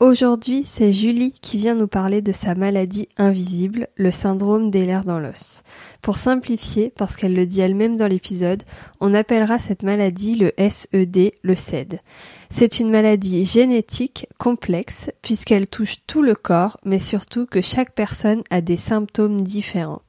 Aujourd'hui, c'est Julie qui vient nous parler de sa maladie invisible, le syndrome des lèvres dans l'os. Pour simplifier, parce qu'elle le dit elle-même dans l'épisode, on appellera cette maladie le SED, le SED. C'est une maladie génétique complexe puisqu'elle touche tout le corps, mais surtout que chaque personne a des symptômes différents.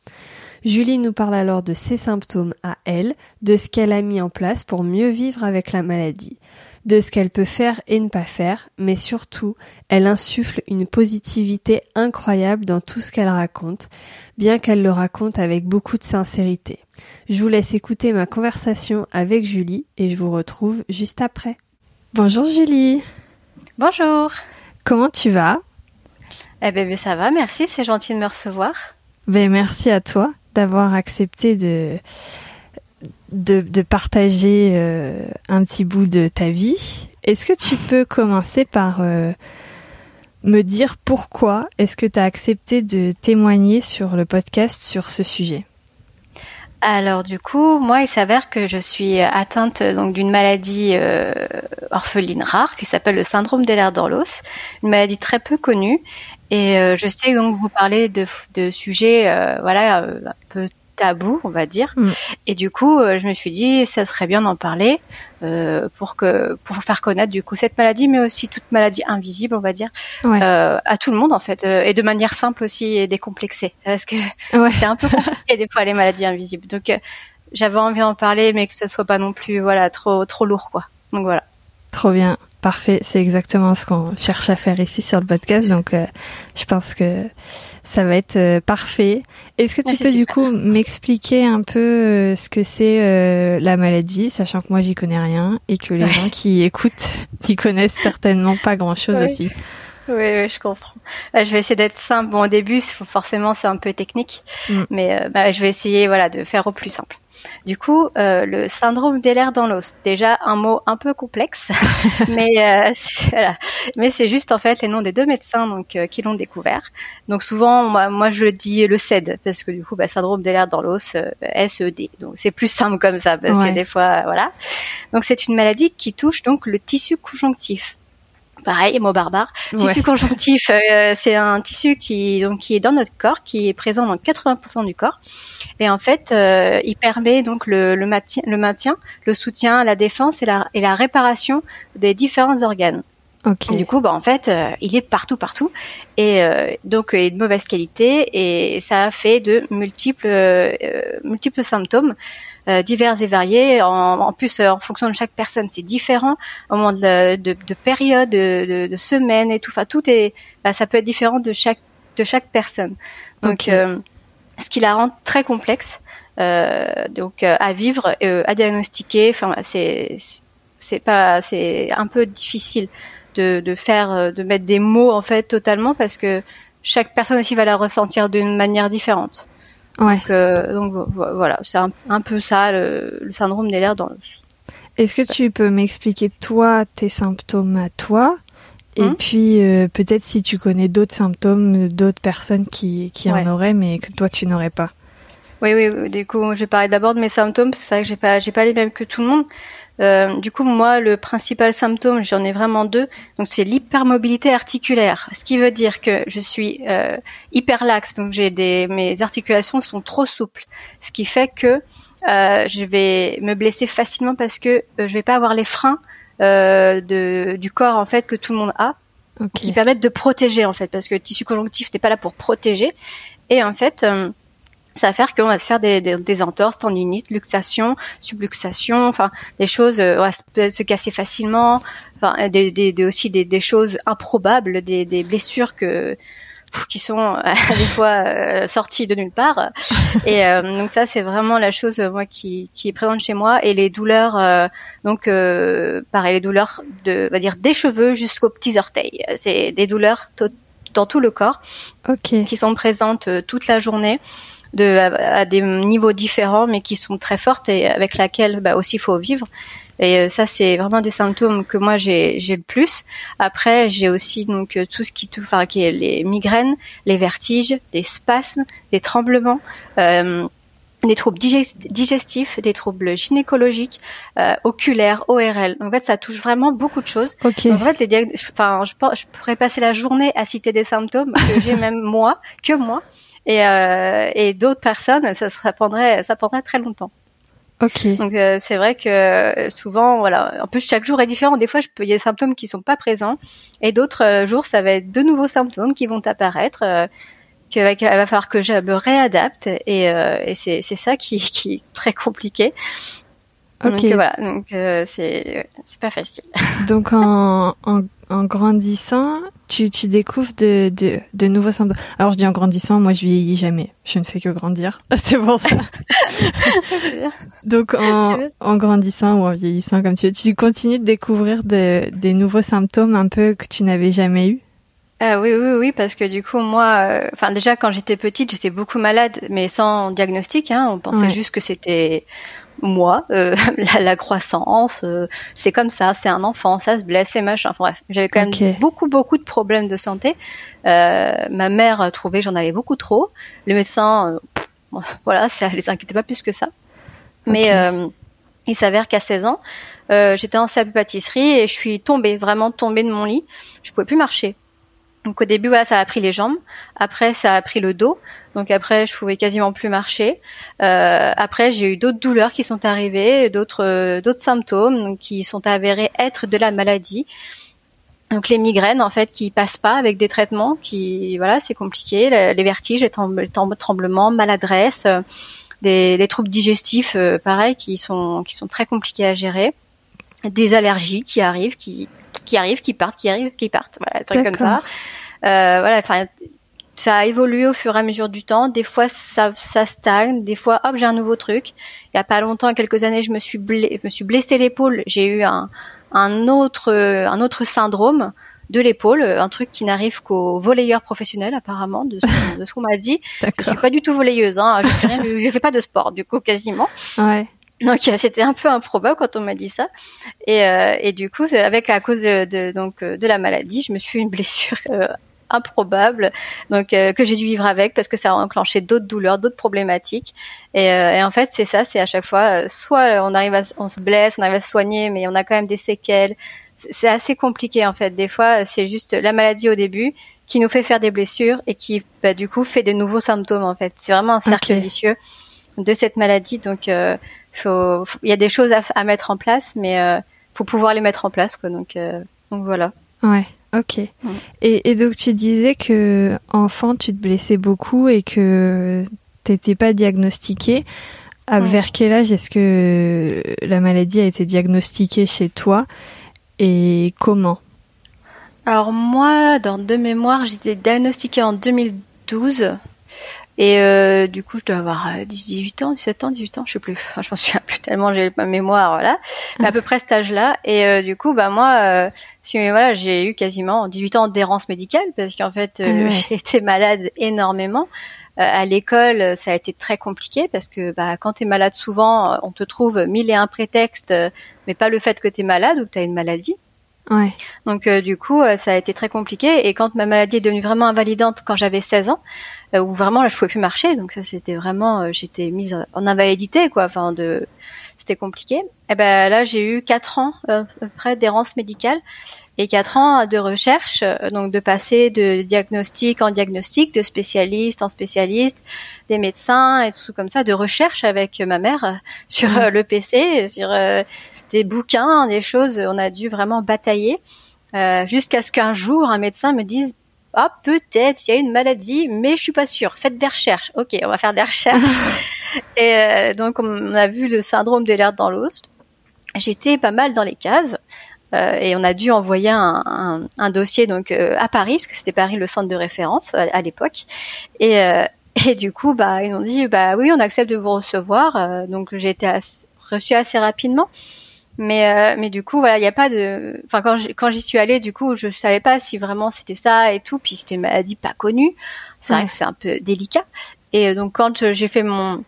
Julie nous parle alors de ses symptômes à elle, de ce qu'elle a mis en place pour mieux vivre avec la maladie de ce qu'elle peut faire et ne pas faire, mais surtout, elle insuffle une positivité incroyable dans tout ce qu'elle raconte, bien qu'elle le raconte avec beaucoup de sincérité. Je vous laisse écouter ma conversation avec Julie et je vous retrouve juste après. Bonjour Julie. Bonjour. Comment tu vas? Eh ben, ça va, merci, c'est gentil de me recevoir. Ben merci à toi d'avoir accepté de de, partager euh, un petit bout de ta vie. Est-ce que tu peux commencer par euh, me dire pourquoi est-ce que tu as accepté de témoigner sur le podcast sur ce sujet? Alors du coup, moi, il s'avère que je suis atteinte d'une maladie euh, orpheline rare qui s'appelle le syndrome d'Ehlers-Danlos, une maladie très peu connue. Et je sais donc vous parler de, de sujets, voilà, un peu tabou, on va dire. Mm. Et du coup, euh, je me suis dit, ça serait bien d'en parler euh, pour que pour faire connaître du coup cette maladie, mais aussi toute maladie invisible, on va dire, euh, à tout le monde en fait, et de manière simple aussi et décomplexée, parce que c'est un peu compliqué des fois les maladies invisibles. Donc j'avais envie d'en parler, mais que ce soit pas non plus voilà trop trop lourd quoi. Donc voilà. Trop bien. Parfait, c'est exactement ce qu'on cherche à faire ici sur le podcast, donc euh, je pense que ça va être euh, parfait. Est-ce que tu peux du coup m'expliquer un peu euh, ce que c'est la maladie, sachant que moi j'y connais rien et que les gens qui écoutent qui connaissent certainement pas grand-chose aussi. Oui, oui, je comprends. je vais essayer d'être simple. Bon, au début, forcément, c'est un peu technique, mm. mais bah, je vais essayer, voilà, de faire au plus simple. Du coup, euh, le syndrome d'Ehlers dans l'os, déjà un mot un peu complexe, mais euh, voilà. mais c'est juste en fait les noms des deux médecins donc euh, qui l'ont découvert. Donc souvent, moi, moi, je dis le SED parce que du coup, bah, syndrome d'Ehlers dans l'os, SED. Donc c'est plus simple comme ça parce que des fois, voilà. Donc c'est une maladie qui touche donc le tissu conjonctif pareil, mot barbare. Tissu conjonctif, c'est un tissu qui donc qui est dans notre corps, qui est présent dans 80% du corps et en fait, euh, il permet donc le, le, maintien, le maintien, le soutien, la défense et la, et la réparation des différents organes. Okay. du coup, bah, en fait, euh, il est partout, partout, et euh, donc il est de mauvaise qualité, et ça a fait de multiples, multiples symptômes divers et variés. En, en plus, en fonction de chaque personne, c'est différent. Au moment de, de, de période, de, de, semaine et tout, enfin, tout est, bah, ça peut être différent de chaque, de chaque personne. Donc ce qui la rend très complexe euh, donc euh, à vivre, euh, à diagnostiquer. Enfin, c'est c'est pas c'est un peu difficile de, de faire de mettre des mots en fait totalement parce que chaque personne aussi va la ressentir d'une manière différente. Ouais. Donc, donc voilà, c'est un, peu ça le, le syndrome des lèvres dans le. Est-ce que tu peux m'expliquer toi tes symptômes à toi? Et hein? puis euh, peut-être si tu connais d'autres symptômes, d'autres personnes qui, qui en auraient, mais que toi tu n'aurais pas? Oui, oui. Du coup, je vais parler d'abord de mes symptômes. C'est vrai que j'ai pas, j'ai pas les mêmes que tout le monde. Euh, du coup, moi, le principal symptôme, j'en ai vraiment deux. Donc, c'est l'hypermobilité articulaire, ce qui veut dire que je suis euh, hyperlaxe. Donc, j'ai des, mes articulations sont trop souples, ce qui fait que euh, je vais me blesser facilement parce que euh, je vais pas avoir les freins euh, de, du corps en fait que tout le monde a, qui permettent de protéger en fait, parce que le tissu conjonctif n'est pas là pour protéger. Et en fait, euh, ça va faire qu'on va se faire des, des, des entorses, tendinites, luxation, subluxation, enfin des choses, euh, on va se, casser facilement, enfin des, des, aussi des, des choses improbables, des, des blessures que qui sont euh, des fois euh, sorties de nulle part. Et donc ça, c'est vraiment la chose moi qui, qui est présente chez moi. Et les douleurs, donc pareil, les douleurs de, on va dire des cheveux jusqu'aux petits orteils. C'est des douleurs dans tout le corps, qui sont présentes toute la journée de, à, des niveaux différents, mais qui sont très fortes et avec laquelle bah, aussi il faut vivre. Et euh, ça, c'est vraiment des symptômes que moi j'ai le plus. Après, j'ai aussi donc euh, tout ce qui, enfin, qui est les migraines, les vertiges, des spasmes, des tremblements. Euh, des troubles digestifs, des troubles gynécologiques, euh, oculaires, ORL. En fait, ça touche vraiment beaucoup de choses. Okay. En fait, les enfin, je, je pourrais passer la journée à citer des symptômes que j'ai même moi, que moi et, euh, et d'autres personnes, ça, ça prendrait, ça prendrait très longtemps. Ok. Donc euh, c'est vrai que souvent, voilà, en plus chaque jour est différent. Des fois, je peux, il y a des symptômes qui sont pas présents, et d'autres euh, jours, ça va être de nouveaux symptômes qui vont apparaître. Euh, qu'il va falloir que je me réadapte, et, euh, et c'est ça qui, qui est très compliqué. Donc voilà, donc c'est c'est pas facile. Donc en, en, en grandissant, tu, tu découvres de, de, de nouveaux symptômes. Alors je dis en grandissant, moi je vieillis jamais. Je ne fais que grandir. C'est pour ça. Donc en, en grandissant ou en vieillissant, comme tu veux, tu continues de découvrir de, des nouveaux symptômes un peu que tu n'avais jamais eu? Euh, oui, oui, oui, parce que du coup, moi, euh, enfin déjà quand j'étais petite, j'étais beaucoup malade, mais sans diagnostic. Hein, on pensait juste que c'était moi, euh, la, croissance, euh, c'est comme ça, c'est un enfant, ça se blesse et machin. Enfin, bref, j'avais quand même beaucoup beaucoup de problèmes de santé. Euh, ma mère trouvait j'en avais beaucoup trop. Le médecin, voilà, ça les inquiétait pas plus que ça. Mais il s'avère qu'à 16 ans, j'étais en salle pâtisserie et je suis tombée, vraiment tombée de mon lit. Je pouvais plus marcher. Donc au début, voilà, ça a pris les jambes. Après, ça a pris le dos. Donc après, je pouvais quasiment plus marcher. Euh, après, j'ai eu d'autres douleurs qui sont arrivées, d'autres euh, d'autres symptômes qui sont avérés être de la maladie. Donc les migraines en fait qui passent pas avec des traitements, qui voilà, c'est compliqué. Les vertiges, les tremblements, maladresse, euh, des, troubles digestifs, euh, pareil, qui sont qui sont très compliqués à gérer. Des allergies qui arrivent, qui qui arrivent, qui partent, qui arrivent, qui partent. Voilà, trucs comme ça. Euh, voilà, enfin, ça a évolué au fur et à mesure du temps. Des fois, ça, ça stagne. Des fois, hop, j'ai un nouveau truc. Il y a pas longtemps, quelques années, je me suis, je me suis blessé l'épaule. J'ai eu un, un autre, un autre syndrome de l'épaule, un truc qui n'arrive qu'aux volleyeurs professionnels apparemment, de ce, de ce qu'on m'a dit. Je suis pas du tout volleyeuse, hein. je, fais rien, je fais pas de sport du coup quasiment. Ouais. Donc c'était un peu improbable quand on m'a dit ça. Et, euh, et du coup, avec à cause de, de, donc euh, de la maladie, je me suis fait une blessure euh, improbable, donc euh, que j'ai dû vivre avec parce que ça a enclenché d'autres douleurs, d'autres problématiques. Et, et en fait, c'est ça, c'est à chaque fois, soit on arrive à, on se blesse, on arrive à se soigner, mais on a quand même des séquelles. C'est assez compliqué en fait. Des fois, c'est juste la maladie au début qui nous fait faire des blessures et qui, bah, du coup, fait de nouveaux symptômes en fait. C'est vraiment un cercle vicieux de cette maladie. Donc faut, il y a des choses à, à, mettre en place, mais euh, faut pouvoir les mettre en place, quoi. Donc, euh, donc voilà. Ouais. Ok. Et, et, donc tu disais que enfant tu te blessais beaucoup et que t'étais pas diagnostiqué. À vers quel âge est-ce que la maladie a été diagnostiquée chez toi et comment? Alors moi, dans deux mémoires, j'étais diagnostiquée en 2012 et euh, du coup, je dois avoir 18 euh, ans, 17 ans, 18 ans, je sais plus. Enfin, je m'en souviens plus tellement, j'ai ma mémoire, voilà. Mais à peu près cet âge-là. Et euh, du coup, bah moi, euh, voilà, j'ai eu quasiment 18 ans d'errance médicale parce qu'en fait, euh, j'ai été malade énormément. à l'école, ça a été très compliqué parce que bah, quand tu es malade souvent, on te trouve mille et un prétextes, mais pas le fait que tu es malade ou que tu as une maladie. Ouais. Donc du coup, ça a été très compliqué. Et quand ma maladie est devenue vraiment invalidante quand j'avais 16 ans, euh, où vraiment là je pouvais plus marcher donc ça c'était vraiment euh, j'étais mise en invalidité quoi enfin de c'était compliqué et ben là j'ai eu quatre ans euh, à peu près d'errance médicale et quatre ans de recherche donc de passer de diagnostic en diagnostic de spécialiste en spécialiste des médecins et tout comme ça de recherche avec ma mère sur le PC sur des bouquins des choses on a dû vraiment batailler jusqu'à ce qu'un jour un médecin me dise ah peut-être il y a une maladie, mais je suis pas sûre. Faites des recherches. Ok, on va faire des recherches. et euh, donc on a vu le syndrome des l'air dans l'os. J'étais pas mal dans les cases. Euh, et on a dû envoyer un, un, dossier donc euh, à Paris parce que c'était Paris le centre de référence à, l'époque et, et du coup bah ils ont dit bah oui on accepte de vous recevoir donc j'ai été reçue assez rapidement mais euh, mais du coup voilà il n'y a pas de enfin quand quand j'y suis allée du coup je savais pas si vraiment c'était ça et tout puis c'était une maladie pas connue. C'est vrai que c'est un peu délicat. Et euh, donc quand j'ai fait mon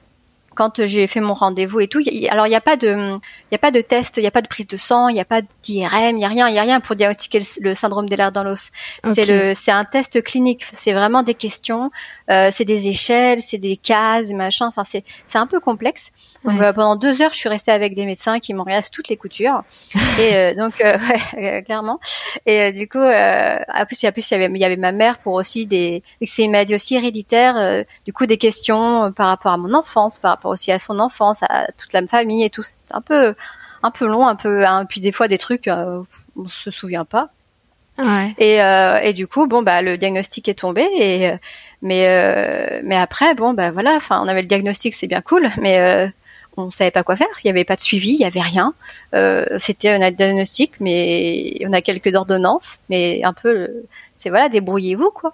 quand j'ai fait mon rendez-vous et tout, alors il n'y a pas de, il y a pas de test, il n'y a pas de prise de sang, il n'y a pas d'IRM, il n'y a rien, il y a rien pour diagnostiquer le, syndrome des lèvres dans l'os. C'est le, c'est un test clinique. C'est vraiment des questions, euh, c'est des échelles, c'est des cases, machin. Enfin c'est, c'est un peu complexe. Donc, euh, pendant deux heures, je suis restée avec des médecins qui m'ont toutes les coutures. et euh, donc, euh, ouais, clairement. Et du coup, en plus, il y avait, il y avait ma mère pour aussi des, c'est une maladie aussi héréditaire. du coup, des questions par rapport à mon enfance, par rapport aussi à son enfance, à toute la famille et tout. C'est un peu, un peu long, un peu, hein, puis des fois des trucs, on se souvient pas. Ouais. Et, et du coup, bon, bah, le diagnostic est tombé et mais mais après, bon, bah voilà, enfin, on avait le diagnostic, c'est bien cool, mais on savait pas quoi faire. Il n'y avait pas de suivi, il y avait rien. Euh, c'était un diagnostic, mais on a quelques ordonnances, mais un peu, c'est voilà, débrouillez-vous quoi.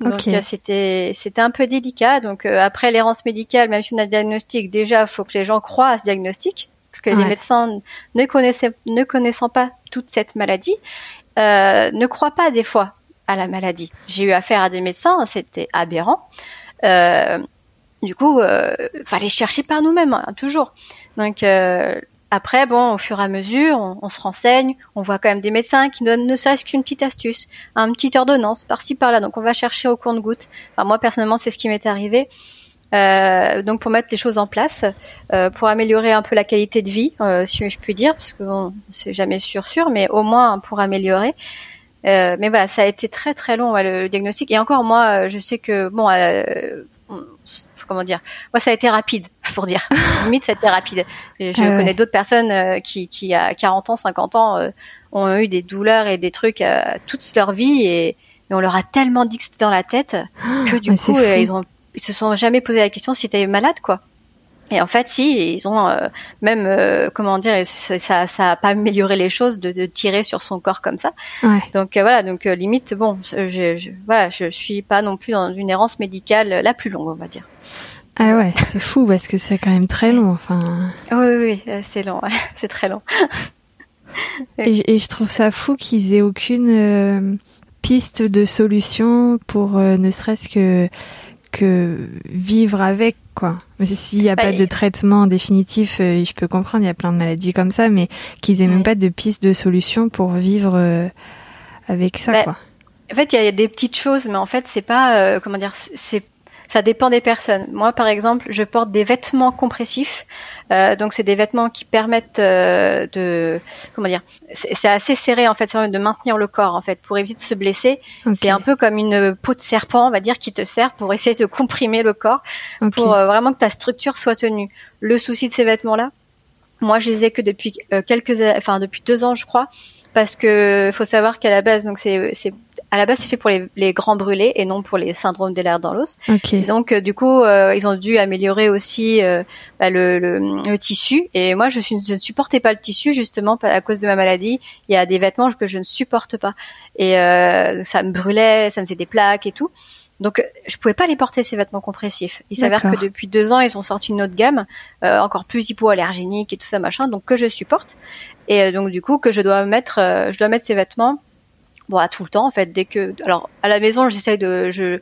Donc euh, c'était c'était un peu délicat. Donc euh, après l'errance médicale, même si on a un diagnostic, déjà il faut que les gens croient à ce diagnostic, parce que les médecins ne connaissaient ne connaissant pas toute cette maladie, ne croient pas des fois à la maladie. J'ai eu affaire à des médecins, c'était aberrant. Euh, du coup, euh, fallait chercher par nous-mêmes, hein, toujours. Donc euh, après, bon, au fur et à mesure, on, se renseigne, on voit quand même des médecins qui donnent ne serait-ce qu'une petite astuce, une petite ordonnance par-ci par-là. Donc on va chercher au compte-goutte. Enfin, moi personnellement, c'est ce qui m'est arrivé. Euh, donc pour mettre les choses en place, euh, pour améliorer un peu la qualité de vie, euh, si je puis dire, parce que bon, c'est jamais sûr sûr, mais au moins pour améliorer. Mais voilà, ça a été très très long le diagnostic. Et encore moi, je sais que bon, comment dire Moi, ça a été rapide, pour dire. Limite, ça a été rapide. Je, ah connais d'autres personnes euh, qui, qui, à 40 ans, 50 ans, euh, ont eu des douleurs et des trucs euh, toute leur vie et, on leur a tellement dit que c'était dans la tête que du coup, ils ont ils se sont jamais posé la question si étais malade, quoi. Et en fait, si, ils ont même, comment dire, ça, ça a pas amélioré les choses de, de tirer sur son corps comme ça. Ouais. Donc voilà, donc limite, bon, je, je, voilà, je suis pas non plus dans une errance médicale la plus longue, on va dire. Ah ouais, c'est fou parce que c'est quand même très long. Enfin. Oui, oui, oui euh, c'est long, c'est très long. et, je trouve ça fou qu'ils aient aucune euh, piste de solution pour euh, ne serait-ce que que vivre avec quoi. Mais s'il n'y a pas bah, de traitement définitif, je peux comprendre, il y a plein de maladies comme ça, mais qu'ils aient même pas de piste de solution pour vivre avec ça bah, quoi. En fait, il y, a des petites choses, mais en fait, c'est pas comment dire, c'est ça dépend des personnes. Moi, par exemple, je porte des vêtements compressifs. Euh, donc, c'est des vêtements qui permettent euh, de, comment dire, c'est assez serré en fait, de maintenir le corps en fait pour éviter de se blesser. C'est un peu comme une peau de serpent, on va dire, qui te sert pour essayer de comprimer le corps, pour euh, vraiment que ta structure soit tenue. Le souci de ces vêtements-là, moi, je les ai que depuis quelques, enfin depuis deux ans, je crois parce que faut savoir qu'à la base, donc c'est à la base c'est fait pour les, grands brûlés et non pour les syndromes des dans l'os. Donc euh, du coup, euh, ils ont dû améliorer aussi euh, bah, le, le, tissu. Et moi, je, suis, je, ne supportais pas le tissu justement à cause de ma maladie. Il y a des vêtements que je ne supporte pas et ça me brûlait, ça me faisait des plaques et tout. Donc je pouvais pas les porter ces vêtements compressifs. Il s'avère que depuis deux ans ils ont sorti une autre gamme, encore plus hypoallergénique et tout ça machin, donc que je supporte. Et donc du coup que je dois mettre, je dois mettre ces vêtements bon à tout le temps en fait dès que alors à la maison j'essaye de je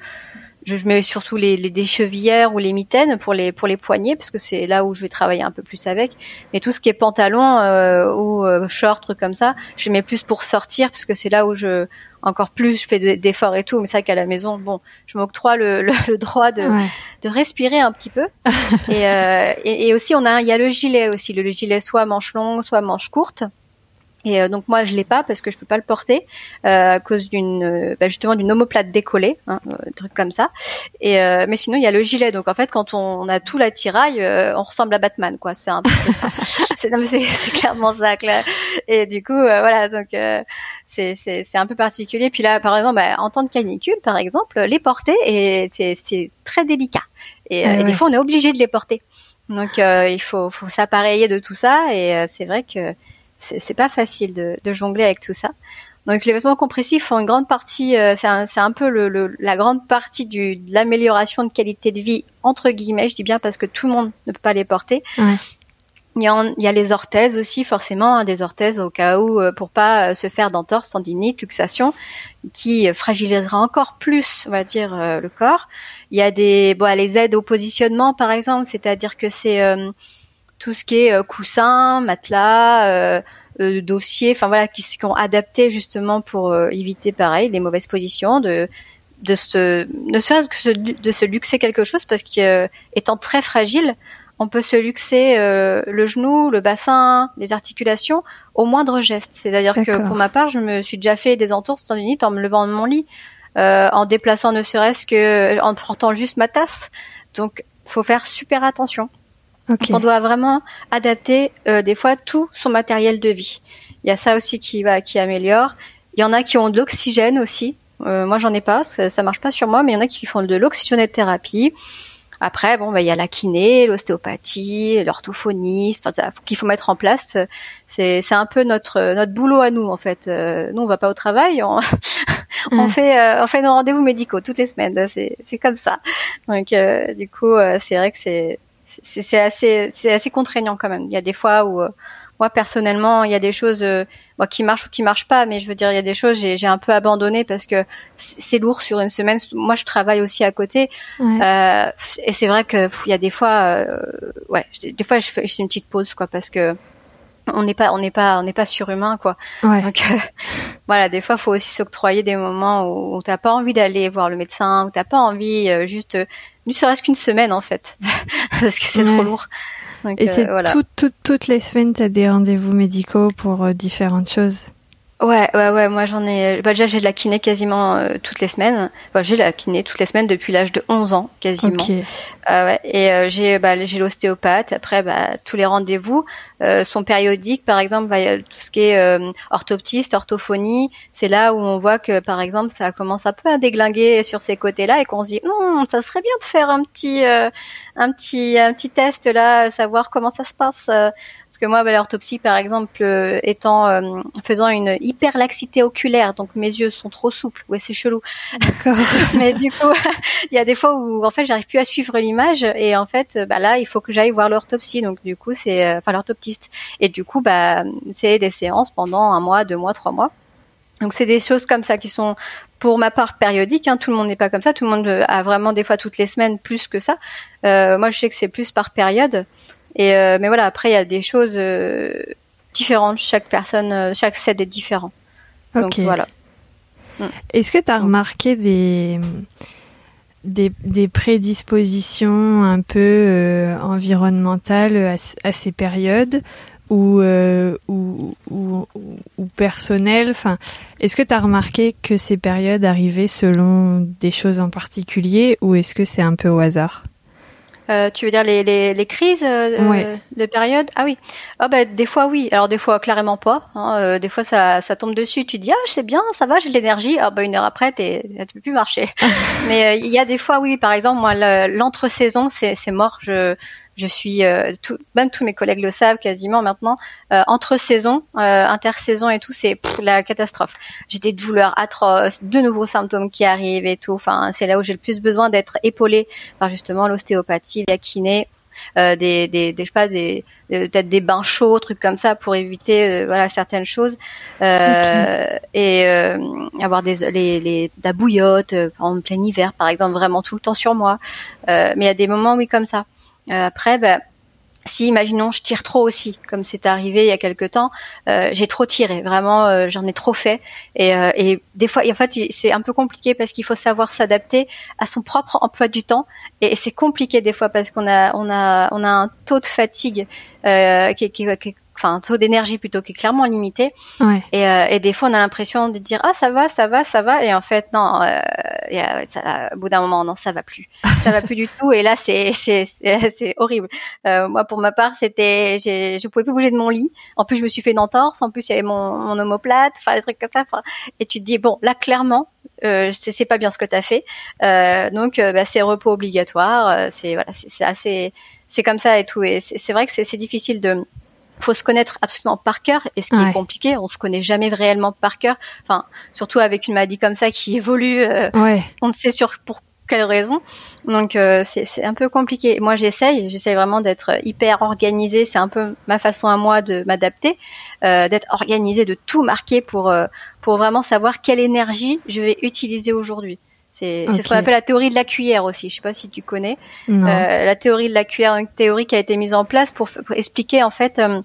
je mets surtout les, les des chevillères ou les mitaines pour les pour les poignets parce que c'est là où je vais travailler un peu plus avec. Mais tout ce qui est pantalon euh, ou euh, short truc comme ça je mets plus pour sortir parce que c'est là où je encore plus je fais d'efforts et tout. Mais c'est vrai qu'à la maison bon je m'octroie le, le, droit de, de respirer un petit peu. Et, euh, et, et, aussi on a il y a le gilet aussi. Le gilet soit manche longue soit manche courte Et euh, donc moi je l'ai pas parce que je peux pas le porter euh, à cause d'une euh, bah, justement d'une omoplate décollée, hein, un truc comme ça. Et mais sinon il y a le gilet. Donc en fait quand on, a tout l'attirail, on ressemble à Batman quoi. C'est un peu ça. c'est c'est clairement ça. Clair. Et du coup voilà donc c'est c'est un peu particulier. Puis là par exemple bah, en temps de canicule par exemple les porter et c'est c'est très délicat. Et, ah des fois on est obligé de les porter. Donc il faut faut s'appareiller de tout ça et c'est vrai que c'est pas facile de, jongler avec tout ça. Donc les vêtements compressifs font une grande partie, euh, c'est un, peu le, la grande partie du, de l'amélioration de qualité de vie entre guillemets. Je dis bien parce que tout le monde ne peut pas les porter. Il, y a, les orthèses aussi, forcément, hein, des orthèses au cas où euh, pour pas euh, se faire d'entorse, tendinite, luxation, qui fragilisera encore plus, on va dire, le corps. Il y a des, bon, les aides au positionnement, par exemple, c'est-à-dire que c'est tout ce qui est euh, coussin, matelas, euh, euh, dossier, enfin voilà, qui, sont adaptés justement pour éviter pareil les mauvaises positions, de de se, ne serait-ce que de se luxer quelque chose parce qu'étant très fragile, on peut se luxer le genou, le bassin, les articulations au moindre geste. C'est-à-dire que pour ma part, je me suis déjà fait des entours tendinites en me levant de mon lit, en déplaçant ne serait-ce que en portant juste ma tasse. Donc, faut faire super attention. On doit vraiment adapter euh, des fois tout son matériel de vie. Il y a ça aussi qui va, qui améliore. Il y en a qui ont de l'oxygène aussi. Euh, moi, j'en ai pas, ça, ça marche pas sur moi, mais il y en a qui font de l'oxygénothérapie. Après, bon, bah, il y a la kiné, l'ostéopathie, l'orthophonie, qu'il faut mettre en place. C'est, c'est un peu notre notre boulot à nous en fait. Euh, nous, on va pas au travail, on, on fait on fait nos rendez-vous médicaux toutes les semaines. C'est c'est comme ça. Donc, du coup, c'est vrai que c'est c'est assez, c'est assez contraignant quand même. Il y a des fois où, euh, moi personnellement, il y a des choses euh, qui marchent ou qui marchent pas, mais je veux dire, il y a des choses j'ai un peu abandonné parce que c'est lourd sur une semaine. Moi, je travaille aussi à côté, euh, et c'est vrai que il y a des fois, ouais, des fois je fais, une petite pause quoi parce que on n'est pas on n'est pas on n'est pas surhumain quoi donc voilà des fois faut aussi s'octroyer des moments où, où t'as pas envie d'aller voir le médecin où t'as pas envie juste ne serait-ce qu'une semaine en fait, parce que c'est trop lourd. Et c'est euh, toutes les semaines, tu as des rendez-vous médicaux pour euh, différentes choses Ouais, ouais, ouais. Moi, j'en ai. Bah, déjà, j'ai de la kiné quasiment euh, toutes les semaines. Bah, j'ai la kiné toutes les semaines depuis l'âge de 11 ans, quasiment. Euh, ouais. Et j'ai, bah, j'ai l'ostéopathe. Après, bah, tous les rendez-vous sont périodiques. Par exemple, bah, tout ce qui est orthoptiste, orthophonie, c'est là où on voit que, par exemple, ça commence un peu à déglinguer sur ces côtés-là et qu'on se dit, hum, ça serait bien de faire un petit, un petit, un petit test là, savoir comment ça se passe. Parce que moi, bah, l'orthopsie, par exemple, euh, étant euh, faisant une hyperlaxité oculaire, donc mes yeux sont trop souples. Ouais, c'est chelou. D'accord. Mais du coup, il y a des fois où en fait, j'arrive plus à suivre l'image et en fait, bah là, il faut que j'aille voir l'orthopsie. Donc du coup, c'est euh, enfin l'orthoptiste. Et du coup, bah c'est des séances pendant un mois, deux mois, trois mois. Donc c'est des choses comme ça qui sont pour ma part périodiques. Hein. Tout le monde n'est pas comme ça. Tout le monde a vraiment des fois toutes les semaines plus que ça. Euh, moi, je sais que c'est plus par période. Et euh, mais voilà, après il y a des choses euh, différentes. Chaque personne, euh, chaque set est différent. Donc voilà. Mm. Est-ce que tu as remarqué des, des, des prédispositions un peu environnementales à, à, ces périodes ou, ou, ou, ou, personnelles? Enfin, Est-ce que tu as remarqué que ces périodes arrivaient selon des choses en particulier ou est-ce que c'est un peu au hasard? Euh, tu veux dire les, les, les crises euh, de période Ah oui. Ah bah des fois oui. Alors des fois clairement pas. Hein. Euh, des fois ça, ça tombe dessus. Tu dis ah je sais bien, ça va, j'ai de l'énergie. Ah bah une heure après t'es, tu peux plus marcher. Mais il y a des fois oui. Par exemple moi l'entre-saison c'est c'est mort. Je je suis, euh, tout, même tous mes collègues le savent quasiment maintenant, euh, entre saisons, euh, intersaison et tout, c'est la catastrophe. J'ai des douleurs atroces, de nouveaux symptômes qui arrivent et tout. Enfin, c'est là où j'ai le plus besoin d'être épaulée par justement l'ostéopathie, la kiné, euh, des, des, des, je sais pas, des, peut-être des bains chauds, trucs comme ça pour éviter euh, voilà certaines choses euh, et avoir des les, les de la bouillotte en plein hiver par exemple vraiment tout le temps sur moi. mais il y a des moments oui comme ça. Euh, après, bah, si imaginons je tire trop aussi, comme c'est arrivé il y a quelque temps, euh, j'ai trop tiré, vraiment euh, j'en ai trop fait. Et, des fois en fait c'est un peu compliqué parce qu'il faut savoir s'adapter à son propre emploi du temps. Et, c'est compliqué des fois parce qu'on a on a on a un taux de fatigue qui, enfin taux d'énergie plutôt qui est clairement limité. Ouais. Et, euh, et, des fois on a l'impression de dire ah ça va, ça va, ça va, et en fait non, euh, ça, au bout d'un moment non ça va plus, ça va plus du tout. Et là c'est c'est c'est horrible. Euh, moi pour ma part c'était je pouvais plus bouger de mon lit. En plus je me suis fait une entorse. En plus il y avait mon, mon omoplate, enfin des trucs comme ça. Et tu te dis bon là clairement euh, c'est pas bien ce que tu as fait. Euh, donc euh, bah, c'est repos obligatoire. Euh, c'est voilà, c'est assez, c'est comme ça et tout. Et c'est vrai que c'est difficile de faut se connaître absolument par cœur et ce qui est compliqué, on se connaît jamais réellement par cœur. Enfin, surtout avec une maladie comme ça qui évolue, on ne sait sur pour quelle raison. Donc c'est un peu compliqué. Moi j'essaye, j'essaye vraiment d'être hyper organisée. C'est un peu ma façon à moi de m'adapter, d'être organisée, de tout marquer pour pour vraiment savoir quelle énergie je vais utiliser aujourd'hui. C'est ce qu'on appelle la théorie de la cuillère aussi. Je sais pas si tu connais. Euh, la théorie de la cuillère, une théorie qui a été mise en place pour, expliquer en fait euh,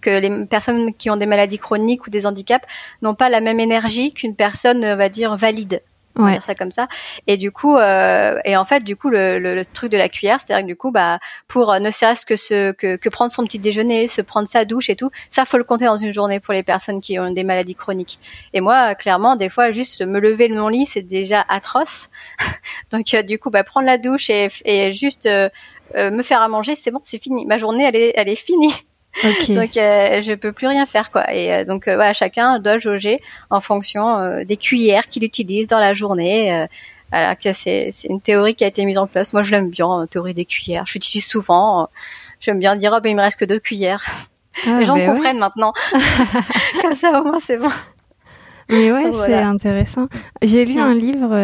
que les personnes qui ont des maladies chroniques ou des handicaps n'ont pas la même énergie qu'une personne, on va dire, valide ouais. dire ça comme ça. Et du coup, euh, et en fait, du coup, le, le, truc de la cuillère, c'est-à-dire que du coup, bah, pour euh, ne serait-ce que, ce, que, que prendre son petit déjeuner, se prendre sa douche et tout, ça faut le compter dans une journée pour les personnes qui ont des maladies chroniques. Et moi, clairement, des fois, juste me lever de mon lit, c'est déjà atroce. Donc, euh, du coup, bah, prendre la douche et, et juste euh, me faire à manger, c'est bon, c'est fini. Ma journée, elle est, elle est finie. Donc euh, je peux plus rien faire quoi. Et euh, donc euh, chacun doit jauger en fonction euh, des cuillères qu'il utilise dans la journée. voilà, c'est c'est une théorie qui a été mise en place. Moi je l'aime bien, théorie des cuillères. Je l'utilise souvent. J'aime bien dire oh ben il me reste que deux cuillères. Ah, Les gens ben comprennent maintenant. Comme ça au moins c'est bon. Mais ouais, c'est intéressant. J'ai lu un livre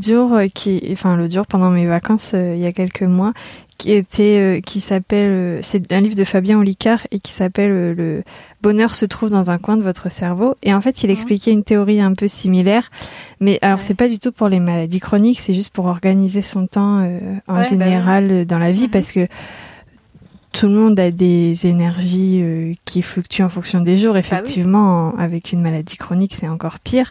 jour qui, enfin jour pendant mes vacances il y a quelques mois, qui était euh, qui s'appelle euh, c'est un livre de Fabien Olicard et qui s'appelle euh, le bonheur se trouve dans un coin de votre cerveau et en fait il expliquait une théorie un peu similaire mais alors c'est pas du tout pour les maladies chroniques c'est juste pour organiser son temps en bah général dans la vie mhm. parce que tout le monde a des énergies qui fluctuent en fonction des jours. Bah Effectivement, avec une maladie chronique, c'est encore pire.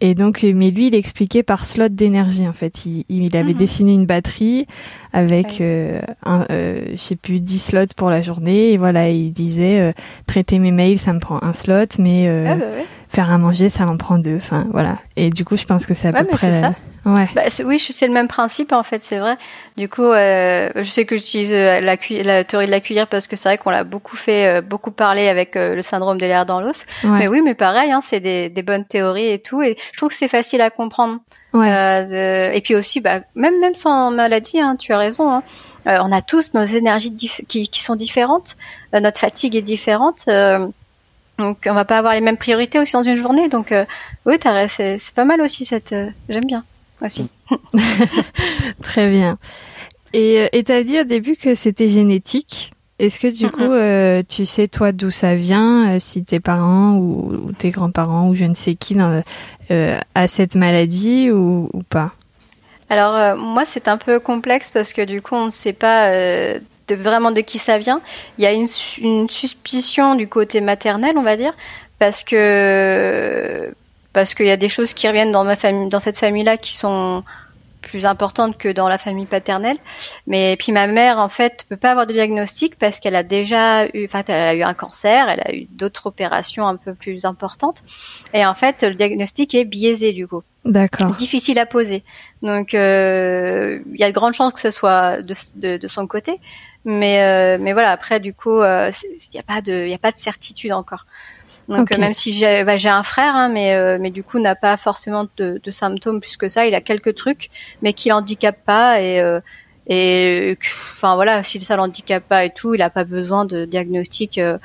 Et donc, mais lui, il expliquait par slot d'énergie en fait. Il, il avait mhm. dessiné une batterie avec, euh, un, euh, je sais plus, 10 slots pour la journée. Et voilà, il disait euh, traiter mes mails, ça me prend un slot, mais euh, ah, bah faire à manger, ça m'en prend deux. Enfin, voilà. Et du coup, je pense que c'est à peu près. Ça. Ouais. Bah, oui, c'est le même principe en fait, c'est vrai. Du coup, euh, je sais que j'utilise euh, la, la théorie de la cuillère parce que c'est vrai qu'on l'a beaucoup fait, euh, beaucoup parlé avec le syndrome des lèvres dans l'os. Mais oui, mais pareil, hein, c'est des, des, bonnes théories et tout, et je trouve que c'est facile à comprendre. Ouais. et puis aussi, bah, même même sans maladie, hein, tu as raison. Hein, on a tous nos énergies qui, qui sont différentes, notre fatigue est différente. Donc on va pas avoir les mêmes priorités aussi dans une journée. Donc oui, c'est pas mal aussi cette. J'aime bien aussi. Très bien. Et tu as dit au début que c'était génétique. Est-ce que du coup, euh, tu sais toi d'où ça vient, euh, si tes parents ou, tes grands-parents ou je ne sais qui dans, euh, a cette maladie ou, pas? Alors moi, c'est un peu complexe parce que du coup, on ne sait pas de, vraiment de qui ça vient. Il y a une, une suspicion du côté maternel, on va dire, parce que parce qu'il y a des choses qui reviennent dans ma famille, dans cette famille-là, qui sont plus importantes que dans la famille paternelle. Mais puis ma mère, en fait, peut pas avoir de diagnostic parce qu'elle a déjà eu, enfin, elle a eu un cancer, elle a eu d'autres opérations un peu plus importantes. Et en fait, le diagnostic est biaisé du coup. D'accord. Difficile à poser. Donc, euh, il y a de grandes chances que ce soit de, de, de son côté. Mais, euh, mais voilà, après, du coup, euh, il n'y a pas de, il a pas de certitude encore. Donc même si j'ai bah, j'ai un frère, hein, mais euh, mais du coup n'a pas forcément de, de, symptômes plus que ça. Il a quelques trucs, mais qui l'handicape pas et euh, et enfin voilà, si ça l'handicape pas et tout, il a pas besoin de diagnostic. Euh,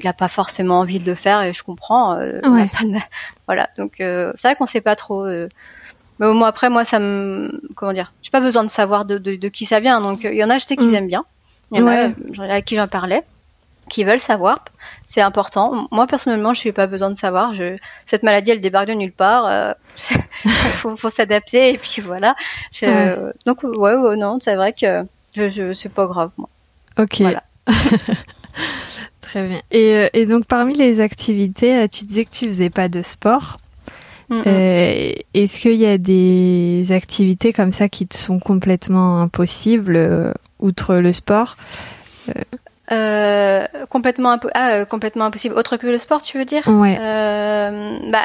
il a pas forcément envie de le faire et je comprends. Voilà, donc c'est vrai qu'on sait pas trop. mais au moins après moi ça me comment dire, j'ai pas besoin de savoir de, de, de, qui ça vient. Donc il y en a je sais qu'ils mm. aiment bien. Il y en a à qui j'en parlais qui veulent savoir. C'est important. Moi personnellement, je n'ai pas besoin de savoir. Je... Cette maladie, elle débarque de nulle part. Euh... faut, faut s'adapter et puis voilà. Je... Donc ouais, ouais, non, c'est vrai que je, je c'est pas grave moi. Ok. Très bien. Et, euh, et, donc parmi les activités, euh, tu disais que tu faisais pas de sport. Euh, est-ce qu'il y a des activités comme ça qui te sont complètement impossibles outre le sport euh, complètement, ah, euh, complètement impossible. Autre que le sport, tu veux dire? Ouais. Euh, bah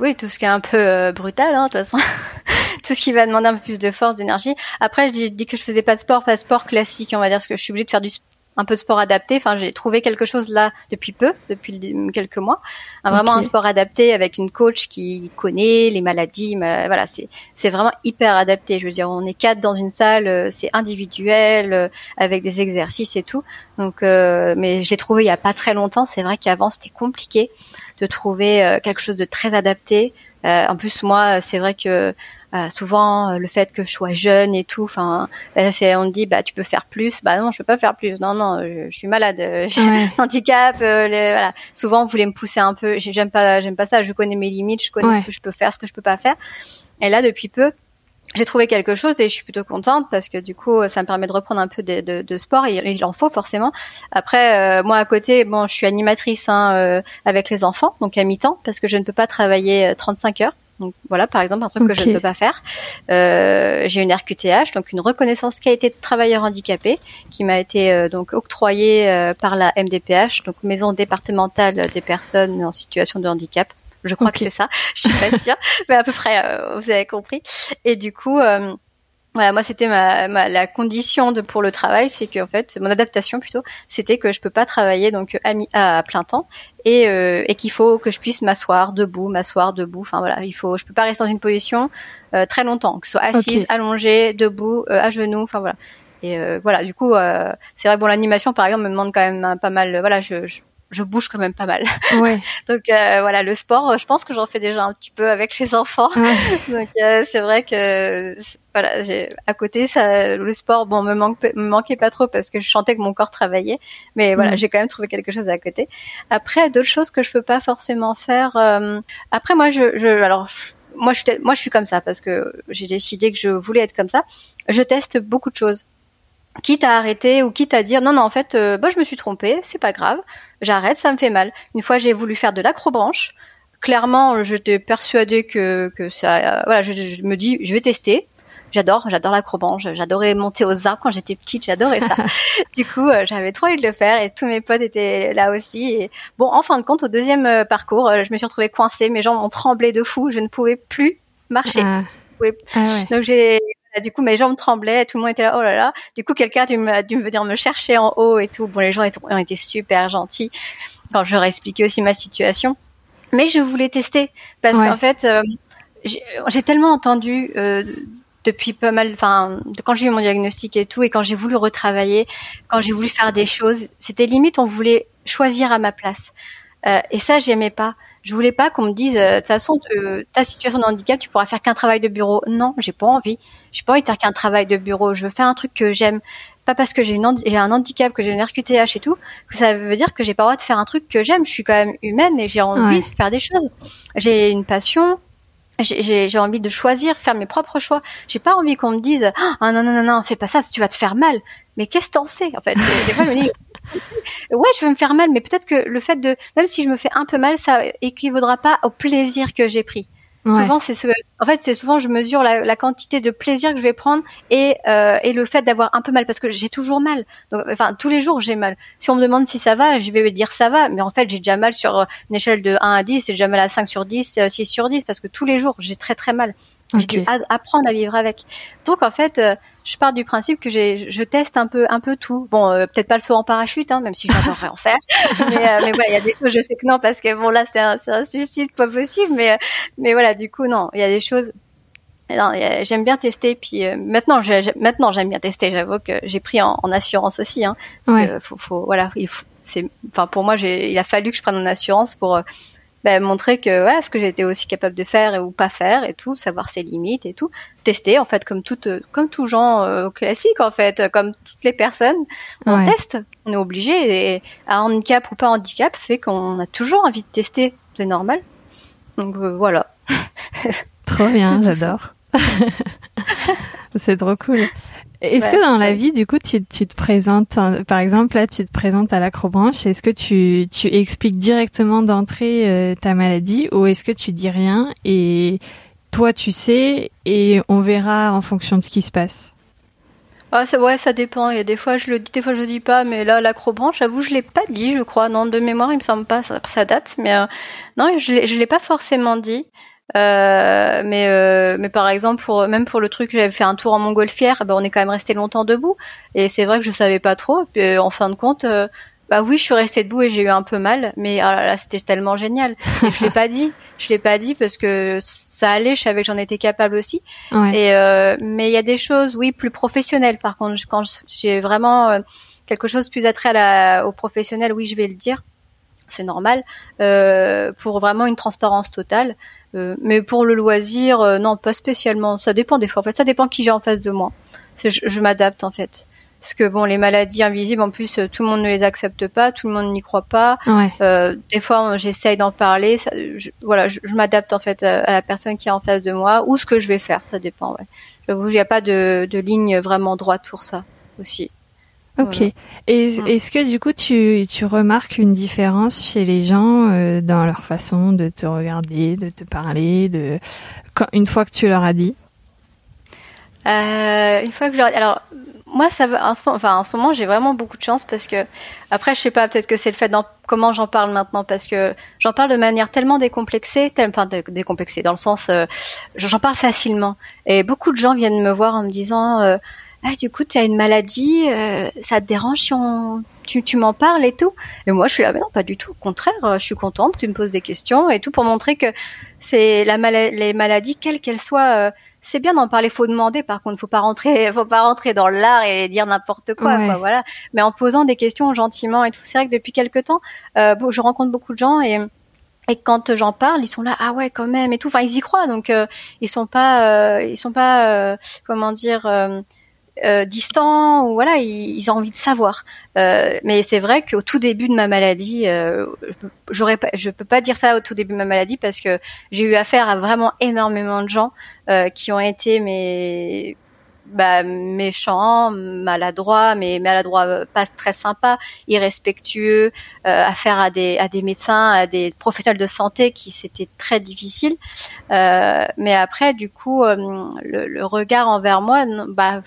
oui, tout ce qui est un peu brutal, hein, de toute façon. tout ce qui va demander un peu plus de force, d'énergie. Après, je dis, dis, que je faisais pas de sport, pas de sport classique, on va dire, parce que je suis obligée de faire du sport un peu sport adapté. Enfin, j'ai trouvé quelque chose là depuis peu, depuis quelques mois. vraiment un sport adapté avec une coach qui connaît les maladies. Mais, voilà, c'est c'est vraiment hyper adapté. Je veux dire, on est quatre dans une salle, euh, c'est individuel euh, avec des exercices et tout. Donc, euh, mais je l'ai trouvé il y a pas très longtemps. C'est vrai qu'avant c'était compliqué de trouver quelque chose de très adapté. en plus, moi, c'est vrai que euh, souvent euh, le fait que je sois jeune et tout enfin ben, c'est on me dit bah tu peux faire plus. Bah non je peux pas faire plus. Non non je, suis malade. Euh, j'ai un handicap voilà. Souvent vous voulez me pousser un peu. J'aime pas j'aime pas ça. Je connais mes limites. Je connais ce que je peux faire ce que je peux pas faire. Et là depuis peu j'ai trouvé quelque chose et je suis plutôt contente parce que du coup ça me permet de reprendre un peu de, de, de sport. Et il en faut forcément. Après moi à côté bon je suis animatrice hein, avec les enfants donc à mi-temps parce que je ne peux pas travailler 35 heures donc voilà, par exemple, un truc que je ne peux pas faire. Euh, j'ai une RQTH, donc une reconnaissance qualité de travailleur handicapé, qui m'a été euh, donc octroyée euh, par la MDPH, donc Maison départementale des personnes en situation de handicap. Je crois que c'est ça. Je suis pas sûre, mais à peu près, euh, vous avez compris. Et du coup, voilà, moi c'était ma, ma, la condition de pour le travail, c'est que en fait mon adaptation plutôt, c'était que je peux pas travailler donc à, à plein temps et, euh, et qu'il faut que je puisse m'asseoir debout, m'asseoir debout. Enfin voilà, il faut, je peux pas rester dans une position euh, très longtemps, que ce soit assise, allongée, debout, euh, à genoux. Enfin voilà. Et euh, voilà, du coup, euh, c'est vrai bon l'animation par exemple me demande quand même pas mal. Voilà, je, je je bouge quand même pas mal. Ouais. Donc euh, voilà, le sport, je pense que j'en fais déjà un petit peu avec les enfants. Donc euh, c'est vrai que voilà, j'ai à côté ça, le sport, bon, me manque, me manquait pas trop parce que je chantais que mon corps travaillait, mais voilà, mm. j'ai quand même trouvé quelque chose à côté. Après, d'autres choses que je peux pas forcément faire. Euh, après, moi, je, je alors moi je, moi je suis comme ça parce que j'ai décidé que je voulais être comme ça. Je teste beaucoup de choses quitte à arrêter ou quitte à dire non non en fait euh, bah, je me suis trompée c'est pas grave j'arrête ça me fait mal. Une fois j'ai voulu faire de l'acrobranche. Clairement j'étais persuadée que que ça euh, voilà je, me dis je vais tester. J'adore j'adore l'acrobranche j'adorais monter aux arbres quand j'étais petite j'adorais ça. Du coup euh, j'avais trop envie de le faire et tous mes potes étaient là aussi. Et bon en fin de compte au deuxième parcours je me suis retrouvée coincée mes jambes ont tremblé de fou je ne pouvais plus marcher. Ah. Ah donc j'ai du coup, mes jambes tremblaient, tout le monde était là, oh là là. Du coup, quelqu'un a dû, dû, venir me chercher en haut et tout. Bon, les gens ont été super gentils quand je leur ai expliqué aussi ma situation. Mais je voulais tester parce qu'en fait, euh, j'ai tellement entendu euh, depuis pas mal, enfin, quand j'ai eu mon diagnostic et tout, et quand j'ai voulu retravailler, quand j'ai voulu faire des choses, c'était limite, on voulait choisir à ma place. Euh, et ça, j'aimais pas. Je voulais pas qu'on me dise, euh, de toute façon, ta situation de handicap, tu pourras faire qu'un travail de bureau. Non, j'ai pas envie. J'ai pas envie de faire qu'un travail de bureau. Je veux faire un truc que j'aime. Pas parce que j'ai une j'ai un handicap, que j'ai une RQTH et tout, que ça veut dire que j'ai pas le droit de faire un truc que j'aime. Je suis quand même humaine et j'ai envie de faire des choses. J'ai une passion, j'ai envie de choisir, faire mes propres choix. J'ai pas envie qu'on me dise ah non non non non fais pas ça, tu vas te faire mal. Mais qu'est-ce que t'en sais en fait? Des fois je me dis ouais je vais me faire mal, mais peut-être que le fait de même si je me fais un peu mal, ça équivaudra pas au plaisir que j'ai pris. Souvent, c'est ce, en fait, c'est souvent je mesure la, la, quantité de plaisir que je vais prendre et, euh, et le fait d'avoir un peu mal parce que j'ai toujours mal. Donc, enfin, tous les jours j'ai mal. Si on me demande si ça va, je vais dire ça va, mais en fait, j'ai déjà mal sur une échelle de 1 à 10, j'ai déjà mal à 5 sur 10, 6 sur 10 parce que tous les jours j'ai très très mal. J'ai dû apprendre à vivre avec. Donc en fait, euh, je pars du principe que je teste un peu, un peu tout. Bon, euh, peut-être pas le saut en parachute, hein, même si j'adorerais en faire. mais, euh, mais voilà, il y a des choses, je sais que non, parce que bon là, c'est un, un suicide pas possible. Mais, mais voilà, du coup, non, il y a des choses. J'aime bien tester, puis maintenant, maintenant j'aime bien tester. J'avoue que j'ai pris en, en, assurance aussi, hein, parce que faut, faut, voilà, il faut, c'est, enfin pour moi, il a fallu que je prenne en assurance pour bah, montrer que ce que j'étais aussi capable de faire ou pas faire et tout, savoir ses limites et tout, tester en fait comme toute comme tout gens euh, classique en fait, comme toutes les personnes, on teste, on est obligé et un handicap ou pas handicap fait qu'on a toujours envie de tester, c'est normal. Donc euh, voilà. Trop bien, j'adore. c'est trop cool. Est-ce que dans la vie, du coup, tu, tu, te présentes, par exemple, là, tu te présentes à l'acrobranche, est-ce que tu, tu expliques directement d'entrée euh, ta maladie ou est-ce que tu dis rien et toi, tu sais et on verra en fonction de ce qui se passe? Ah, ça, ouais, ça dépend. Il y a des fois je le dis, des fois je le dis pas. Mais là, l'acrobranche, j'avoue, je l'ai pas dit, je crois. Non, de mémoire, il me semble pas. Ça, ça date, mais euh, non, je l'ai pas forcément dit. Euh, mais euh, mais par exemple pour même pour le truc j'avais fait un tour en montgolfière ben on est quand même resté longtemps debout. Et c'est vrai que je savais pas trop. Puis euh, en fin de compte euh, bah oui je suis restée debout et j'ai eu un peu mal. Mais ah là, là c'était tellement génial. Et je l'ai pas dit. Je l'ai pas dit parce que ça allait. Je savais que j'en étais capable aussi. Ouais. et euh, mais il y a des choses oui plus professionnelles. Par contre quand j'ai vraiment quelque chose plus attrait à la, au professionnel oui je vais le dire. C'est normal. Euh, pour vraiment une transparence totale euh, mais pour le loisir, euh, non, pas spécialement. Ça dépend des fois. En fait, ça dépend qui j'ai en face de moi. Je, je m'adapte en fait. Parce que bon, les maladies invisibles, en plus, euh, tout le monde ne les accepte pas, tout le monde n'y croit pas. Ouais. Euh, des fois, j'essaye d'en parler. Ça, je, voilà, je, je m'adapte en fait à, à la personne qui est en face de moi ou ce que je vais faire. Ça dépend. Ouais. J'avoue, il n'y a pas de, de ligne vraiment droite pour ça aussi. Ok. Voilà. Et est-ce que du coup tu, tu remarques une différence chez les gens euh, dans leur façon de te regarder, de te parler, de quand, une fois que tu leur as dit? Euh, une fois que je leur... alors moi ça va en ce, moment- enfin en ce moment j'ai vraiment beaucoup de chance parce que après je sais pas peut-être que c'est le fait d'en comment j'en parle maintenant parce que j'en parle de manière tellement décomplexée tellement enfin dé- décomplexée dans le sens euh, j'en parle facilement et beaucoup de gens viennent me voir en me disant euh, ah du coup tu as une maladie euh, ça te dérange si on tu, tu m'en parles et tout? Et moi je suis là mais non pas du tout au contraire euh, je suis contente que tu me poses des questions et tout pour montrer que c'est la mala- les maladies quelles qu'elles soient euh, c'est bien d'en parler, faut demander. Par contre, faut pas rentrer, faut pas rentrer dans l'art et dire n'importe quoi, Ouais. quoi, voilà. Mais en posant des questions gentiment et tout. C'est vrai que depuis quelque temps, euh, je rencontre beaucoup de gens et et quand j'en parle, ils sont là, ah ouais, quand même et tout. Enfin, ils y croient, donc euh, ils sont pas, euh, ils sont pas, euh, comment dire. Euh, distants ou voilà ils, ils ont envie de savoir Euh, mais c'est vrai qu'au tout début de ma maladie euh, j'aurais pas je peux pas dire ça au tout début de ma maladie parce que j'ai eu affaire à vraiment énormément de gens euh, qui ont été mes bah, méchants, maladroits, mais maladroits euh, pas très sympas, irrespectueux, euh, affaire à des à des médecins, à des professionnels de santé qui c'était très difficile. Mais après, du coup, le, le regard envers moi, bah,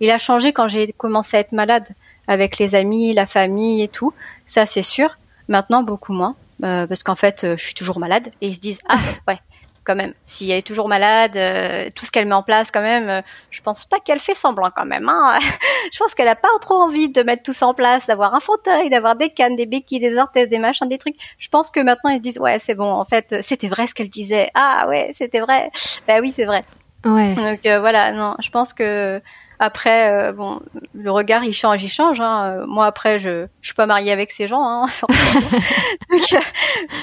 il a changé quand j'ai commencé à être malade avec les amis, la famille et tout. Ça, c'est sûr. Maintenant, beaucoup moins. Euh, parce qu'en fait, euh, je suis toujours malade et ils se disent ah ouais quand même si elle est toujours malade euh, tout ce qu'elle met en place quand même je pense pas qu'elle fait semblant quand même hein. je pense qu'elle a pas trop envie de mettre tout ça en place d'avoir un fauteuil d'avoir des cannes des béquilles des orthèses des machins des trucs je pense que maintenant ils se disent ouais c'est bon en fait c'était vrai ce qu'elle disait ah ouais c'était vrai bah oui c'est vrai Ouais. donc voilà, non, je pense que après, euh, bon, le regard il change, il change. Hein. Euh, Moi après, je je suis pas mariée avec ces gens, hein. donc euh,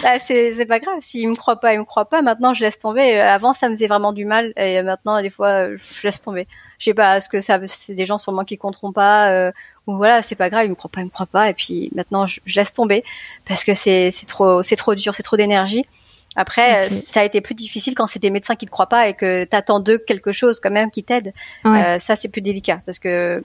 bah, c'est c'est pas grave. S'ils me croient pas, ils me croient pas. Maintenant, je laisse tomber. Euh, Avant, ça me faisait vraiment du mal, et maintenant, des fois, je laisse tomber. Je sais pas, est-ce que ça, c'est des gens sûrement qui compteront pas, euh, ou voilà, c'est pas grave, ils me croient pas, ils me croient pas, et puis maintenant, je, je laisse tomber parce que c'est c'est trop c'est trop dur, c'est trop d'énergie. Après, euh, ça a été plus difficile quand c'est des médecins qui te croient pas et que t'attends d'eux quelque chose quand même qui t'aide. Ouais. Euh, ça, c'est plus délicat parce que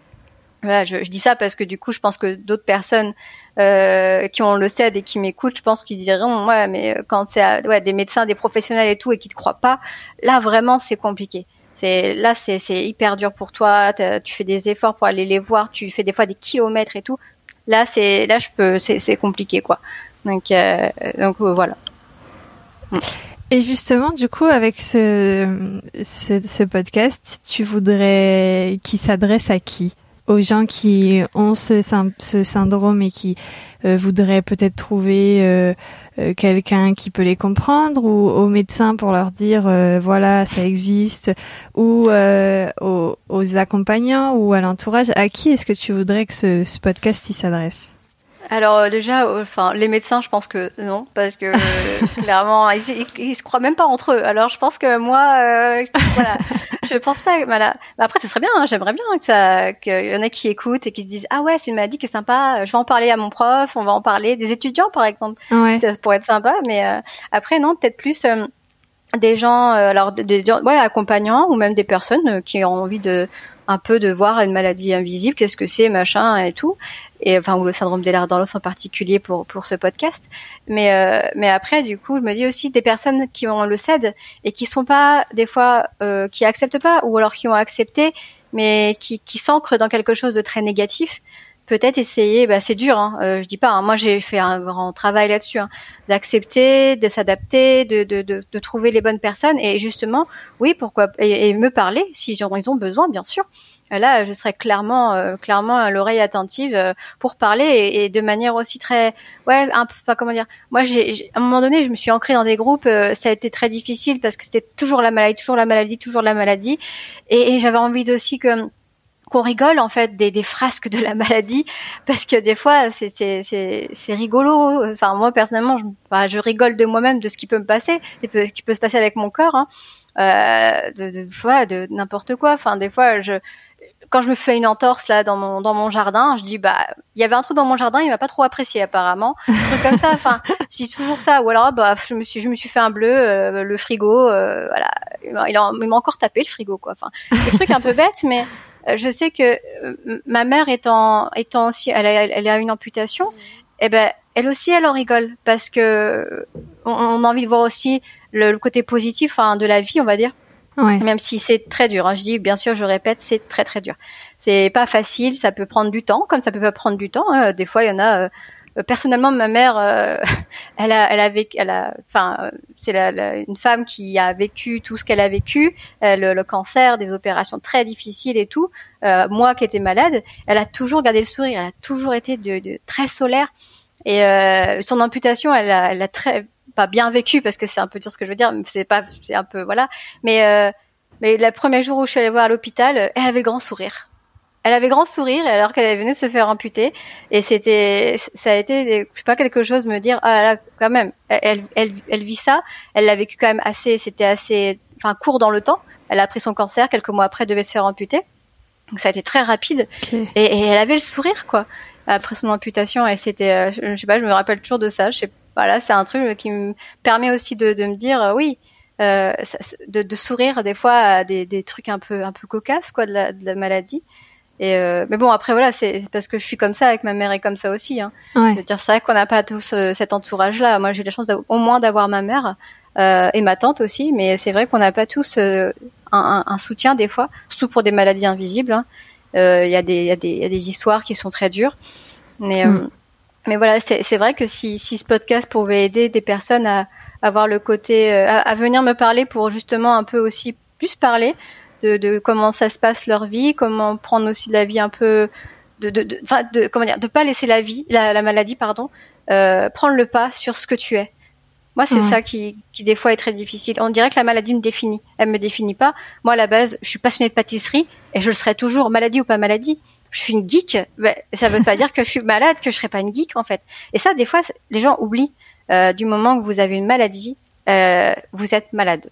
voilà, je, je dis ça parce que du coup, je pense que d'autres personnes euh, qui ont le CED et qui m'écoutent, je pense qu'ils diront ouais, mais euh, quand c'est à- ouais, des médecins, des professionnels et tout et qui te croient pas, là vraiment c'est compliqué. C'est là c'est hyper dur pour toi. Tu fais des efforts pour aller les voir, tu fais des fois des kilomètres et tout. Là c'est là je peux c'est compliqué quoi. Donc euh, donc euh, Et justement, du coup, avec ce, ce, ce podcast, tu voudrais qu'il s'adresse à qui? Aux gens qui ont ce, ce syndrome et qui euh, voudraient peut-être trouver euh, euh, quelqu'un qui peut les comprendre, ou aux médecins pour leur dire euh, voilà, ça existe, ou euh, aux, aux accompagnants ou à l'entourage. À qui est-ce que tu voudrais que ce, ce podcast s'adresse? Alors euh, déjà, euh, enfin les médecins, je pense que non, parce que clairement, ils, ils, ils se croient même pas entre eux. Alors je pense que moi, euh, voilà, je pense pas. Voilà. Mais après, ce serait bien. hein, J'aimerais bien que ça, qu'il y en a qui écoutent et qui se disent ah ouais, c'est une maladie qui est sympa. Je vais en parler à mon prof. On va en parler des étudiants, par exemple. Ouais. Ça pourrait être sympa. Mais euh, après, non, peut-être plus. euh, des gens, euh, alors des, des gens, ouais, accompagnants ou même des personnes qui ont envie de un peu de voir une maladie invisible, qu'est-ce que c'est, machin et tout, et enfin ou le syndrome des dans l'os en particulier pour pour ce podcast. Mais euh, mais après du coup, je me dis aussi des personnes qui ont le CED et qui sont pas des fois euh, qui acceptent pas ou alors qui ont accepté mais qui, qui s'ancre dans quelque chose de très négatif, peut-être essayer, bah, c'est dur, hein, euh, je dis pas, hein, moi j'ai fait un grand travail là-dessus, hein, d'accepter, de s'adapter, de, de, de, de, trouver les bonnes personnes et justement, oui, pourquoi, et, me parler si ils ont besoin, bien sûr. Là, je serais clairement, euh, clairement l'oreille attentive euh, pour parler et, de manière aussi très, ouais, un peu, comment dire. Moi, j'ai, à un moment donné, je me suis ancrée dans des groupes. ça a été très difficile parce que c'était toujours la maladie, toujours la maladie, toujours la maladie, et, et j'avais envie aussi que qu'on rigole en fait des, des, frasques de la maladie parce que des fois c'est c'est rigolo enfin moi personnellement je, je rigole de moi-même de ce qui peut me passer ce qui peut se passer avec mon corps hein. euh, de, de, de n'importe quoi enfin des fois je quand je me fais une entorse là dans mon dans mon jardin, je dis bah il y avait un truc dans mon jardin, il m'a pas trop apprécié apparemment, un truc comme ça. Enfin, je dis toujours ça. Ou alors bah je me suis je me suis fait un bleu, euh, le frigo, euh, voilà, il m'a encore tapé le frigo quoi. Enfin, des trucs un peu bêtes, mais je sais que euh, ma mère étant étant aussi, elle a, elle a une amputation, et eh ben elle aussi elle en rigole parce que on, a envie de voir aussi le, côté positif hein, de la vie, on va dire. Ouais. Même si c'est très dur. Hein. Je dis bien sûr, je répète, c'est très très dur. C'est pas facile, ça peut prendre du temps, comme ça peut pas prendre du temps. Hein. Des fois, il y en a. Euh, euh, personnellement, ma mère, euh, elle a, elle a vécu, elle a, enfin, c'est la, une femme qui a vécu tout ce qu'elle a vécu, euh, le, le, cancer, des opérations très difficiles et tout. moi, qui étais malade, elle a toujours gardé le sourire, elle a toujours été de, de très solaire. Et son amputation, elle a, elle a très pas bien vécu parce que c'est un peu dur ce que je veux dire, c'est pas, c'est un peu voilà. Mais mais le premier jour où je suis allée voir à l'hôpital, elle avait grand sourire elle avait grand sourire alors qu'elle venait de se faire amputer. Et c'était ça a été je sais pas quelque chose me dire ah là quand même. Elle elle elle vit ça. Elle l'a vécu quand même assez c'était assez enfin court dans le temps. Elle a pris son cancer. Quelques mois après elle devait se faire amputer. Donc ça a été très rapide. Et, et, elle avait le sourire quoi. Après son amputation et c'était euh, je, sais pas je me rappelle toujours de ça. Je sais voilà c'est un truc qui me permet aussi de, de me dire euh, oui euh, de, de, sourire des fois à des, des trucs un peu un peu cocasses quoi de la, de la maladie et euh, mais bon, après voilà, c'est parce que je suis comme ça avec ma mère et comme ça aussi. Hein. C'est-à-dire, c'est vrai qu'on n'a pas tous euh, cet entourage-là. Moi, j'ai la chance au moins d'avoir ma mère euh, et ma tante aussi, mais c'est vrai qu'on n'a pas tous euh, un, un, soutien des fois, surtout pour des maladies invisibles. Hein. Euh, il y, a des, y, des, y a des histoires qui sont très dures, mais mm. mais voilà, c'est vrai que si, si ce podcast pouvait aider des personnes à avoir le côté, à, à venir me parler pour justement un peu aussi plus parler de, de, comment ça se passe leur vie, comment prendre aussi la vie un peu de, de, de, de comment dire, de pas laisser la vie, la, la maladie, pardon, euh, prendre le pas sur ce que tu es. Moi, c'est ça qui, qui des fois est très difficile. On dirait que la maladie me définit. Elle me définit pas. Moi, à la base, je suis passionnée de pâtisserie et je le serai toujours, maladie ou pas maladie. Je suis une geek. Ben, ça veut pas dire que je suis malade, que je serai pas une geek en fait. Et ça, des fois, les gens oublient. Euh, du moment que vous avez une maladie, euh, vous êtes malade.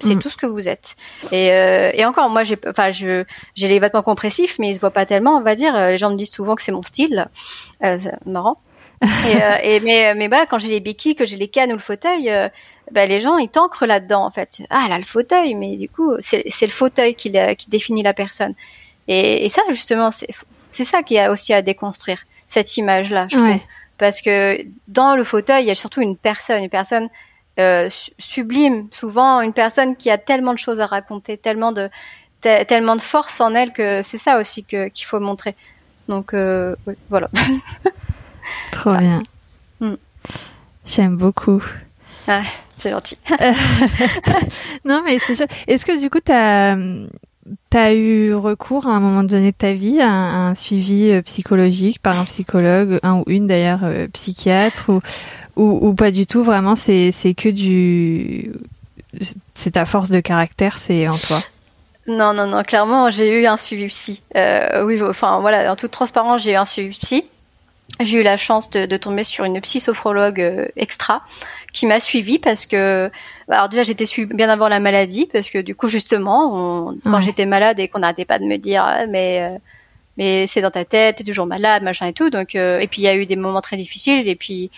C'est mm. tout ce que vous êtes. Et, euh, et encore, moi, j'ai, enfin, je, j'ai les vêtements compressifs, mais ils se voient pas tellement, on va dire. Les gens me disent souvent que c'est mon style. Euh, c'est marrant. et, euh, et, mais, mais voilà, quand j'ai les béquilles, que j'ai les cannes ou le fauteuil, euh, bah, les gens ils t'ancrent là-dedans en fait. Ah, là le fauteuil, mais du coup, c'est, c'est le fauteuil qui, qui définit la personne. Et, et ça, justement, c'est, c'est ça qui a aussi à déconstruire cette image-là, je trouve. Parce que dans le fauteuil, il y a surtout une personne, une personne euh, sublime, souvent une personne qui a tellement de choses à raconter, tellement de tellement de force en elle que c'est ça aussi que qu'il faut montrer. Donc euh, voilà. Trop bien. Mm. J'aime beaucoup. Ah, c'est gentil. non mais c'est Est-ce que du coup tu as T'as eu recours à un moment donné de ta vie à un, suivi euh, psychologique par un psychologue, un ou une d'ailleurs psychiatre ou ou, ou pas du tout, vraiment, c'est que du. C'est ta force de caractère, c'est en toi. Non, non, non, clairement, j'ai eu un suivi psy. Euh, oui, enfin voilà, en toute transparence, j'ai eu un suivi psy. J'ai eu la chance de, de, tomber sur une psy-sophrologue euh, extra qui m'a suivi parce que, alors déjà j'étais suivie bien avant la maladie parce que du coup justement, on, quand j'étais malade et qu'on n'arrêtait pas de me dire ah, mais euh, mais c'est dans ta tête, t'es toujours malade, machin et tout. Donc et puis il y a eu des moments très difficiles et puis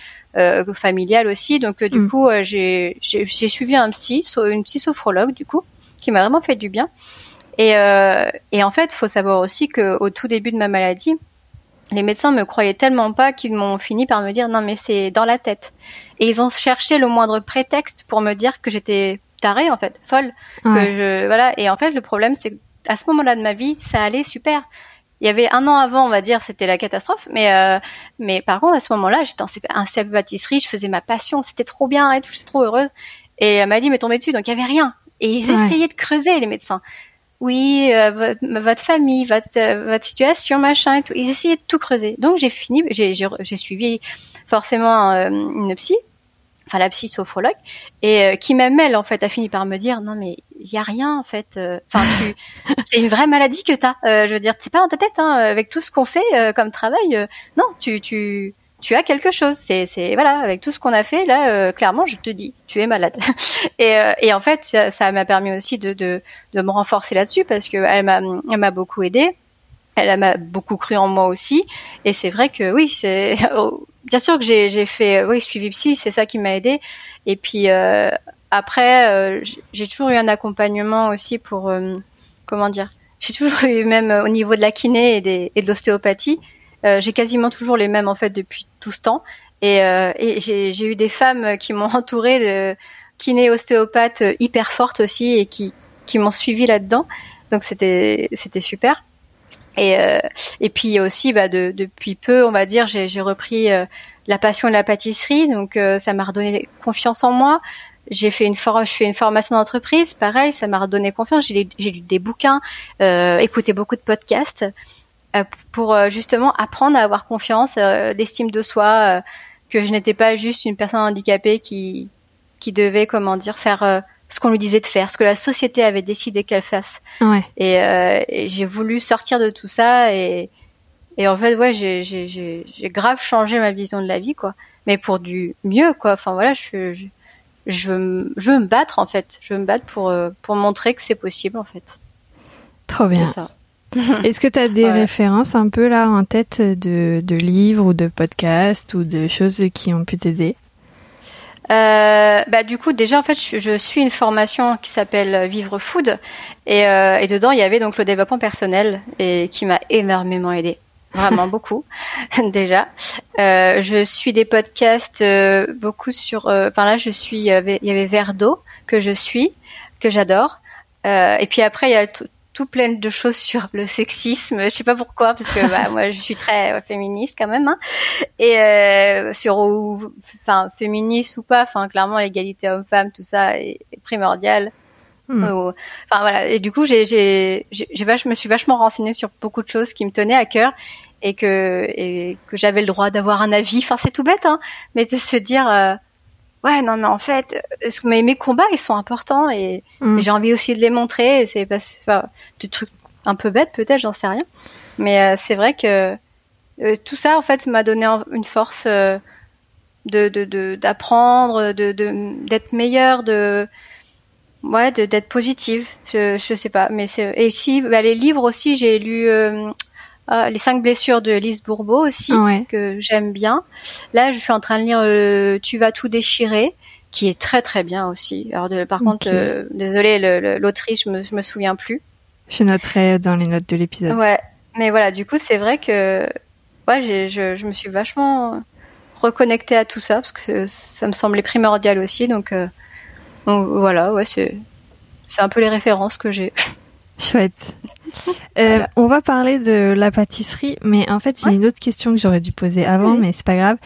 familiale aussi. Donc euh, du mm. coup, euh, j'ai suivi un psy, une psy-sophrologue du coup, qui m'a vraiment fait du bien. Et, et en fait, faut savoir aussi que au tout début de ma maladie, les médecins me croyaient tellement pas qu'ils m'ont fini par me dire non mais c'est dans la tête. Et ils ont cherché le moindre prétexte pour me dire que j'étais tarée en fait, folle, que je voilà. Et en fait, le problème c'est à ce moment-là de ma vie, ça allait super. Il y avait un an avant, on va dire, c'était la catastrophe, mais euh, mais par contre à ce moment-là, j'étais en un CEP pâtisserie, je faisais ma passion, c'était trop bien et tout, j'étais trop heureuse. Et elle m'a dit mais tombez dessus, donc il y avait rien. Et ils essayaient de creuser les médecins. Oui, euh, votre, famille, votre, euh, votre situation, machin et tout. Ils essayaient de tout creuser. Donc j'ai fini, j'ai suivi forcément une psy enfin la psy sophrologue, et euh, qui même elle en fait a fini par me dire non mais il y a rien en fait, euh, enfin c'est une vraie maladie que t'as, euh, je veux dire c'est pas dans ta tête hein, avec tout ce qu'on fait comme travail, non tu tu tu as quelque chose, c'est c'est voilà avec tout ce qu'on a fait là clairement je te dis tu es malade. Et et en fait ça m'a permis aussi de, de de me renforcer là-dessus parce que elle m'a elle m'a beaucoup aidé elle m'a beaucoup cru en moi aussi. Et c'est vrai que oui, c'est bien sûr que j'ai fait oui suivi psy, c'est ça qui m'a aidé. Et puis euh, après, euh, j'ai toujours eu un accompagnement aussi pour euh, comment dire. J'ai toujours eu même au niveau de la kiné et, de l'ostéopathie, j'ai quasiment toujours les mêmes en fait depuis tout ce temps. Et, et j'ai eu des femmes qui m'ont entourée de kiné ostéopathes hyper fortes aussi et qui qui m'ont suivi là-dedans. Donc c'était c'était super. Et, euh, et puis aussi, bah, de, depuis peu, on va dire, j'ai repris euh, la passion de la pâtisserie, donc euh, ça m'a redonné confiance en moi. J'ai fait une for je fais une formation d'entreprise, pareil, ça m'a redonné confiance. J'ai lu des bouquins, écouté beaucoup de podcasts pour justement apprendre à avoir confiance, l'estime de soi, que je n'étais pas juste une personne handicapée qui qui devait, comment dire, faire ce qu'on lui disait de faire, ce que la société avait décidé qu'elle fasse. Ouais. Et, euh, et j'ai voulu sortir de tout ça et, et en fait, ouais, j'ai, grave changé ma vision de la vie, quoi. Mais pour du mieux, quoi. Enfin voilà, je, je, je, veux, je veux me battre en fait. Je veux me battre pour, euh, pour montrer que c'est possible en fait. Trop bien. Est-ce que tu as des références un peu là en tête de, de livres ou de podcasts ou de choses qui ont pu t'aider? Euh, bah, du coup, déjà, en fait, je, suis une formation qui s'appelle Vivre Food. Et, euh, et, dedans, il y avait donc le développement personnel et qui m'a énormément aidé. Vraiment beaucoup, déjà. Euh, je suis des podcasts beaucoup sur... Enfin là, je suis... Il y avait, avait Verdo que je suis, que j'adore. et puis après, il y a tout plein de choses sur le sexisme. Je sais pas pourquoi, parce que bah, moi je suis très euh, féministe quand même. Hein. Et euh, sur enfin féministe ou pas, enfin clairement l'égalité homme-femme, tout ça est, primordial. Hmm. Enfin voilà. Et du coup, j'ai, j'ai, j'ai, je me suis vachement renseignée sur beaucoup de choses qui me tenaient à cœur et que et que j'avais le droit d'avoir un avis. Enfin c'est tout bête, hein, mais de se dire euh, ouais non mais en fait mes, mes combats ils sont importants et, mm. j'ai envie aussi de les montrer c'est pas enfin, des trucs un peu bêtes peut-être j'en sais rien mais euh, c'est vrai que euh, tout ça en fait m'a donné une force euh, de d'apprendre de d'être meilleure de ouais d'être positive je je sais pas mais c'est et si bah, les livres aussi j'ai lu ah, les cinq blessures de Lise Bourbeau aussi que j'aime bien. Là, je suis en train de lire euh, Tu vas tout déchirer, qui est très très bien aussi. Alors, de, par contre, euh, désolé, l'autrice, je me, je me souviens plus. Je noterai dans les notes de l'épisode. Ouais, mais voilà, du coup, c'est vrai que ouais, je, je, me suis vachement reconnectée à tout ça parce que ça me semblait primordial aussi. Donc, euh, donc voilà, ouais, c'est un peu les références que j'ai. Chouette. Euh, on va parler de la pâtisserie, mais en fait, j'ai une autre question que j'aurais dû poser avant, mais c'est pas grave.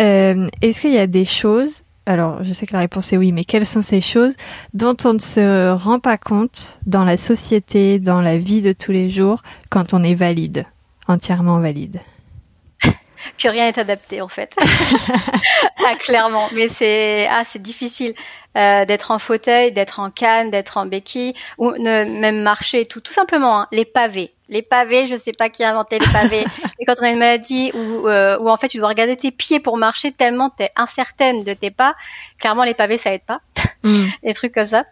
Euh, est-ce qu'il y a des choses, alors je sais que la réponse est oui, mais quelles sont ces choses dont on ne se rend pas compte dans la société, dans la vie de tous les jours, quand on est valide, entièrement valide? Que rien n'est adapté en fait. ah, clairement, mais c'est ah c'est difficile. Euh, d'être en fauteuil, d'être en canne, d'être en béquille, ou ne, même marcher, tout, tout simplement. Hein, les pavés, les pavés, je sais pas qui a inventé les pavés. et quand on a une maladie où, euh, où en fait tu dois regarder tes pieds pour marcher tellement t'es incertaine de tes pas, clairement les pavés ça aide pas. Mm. Des trucs comme ça.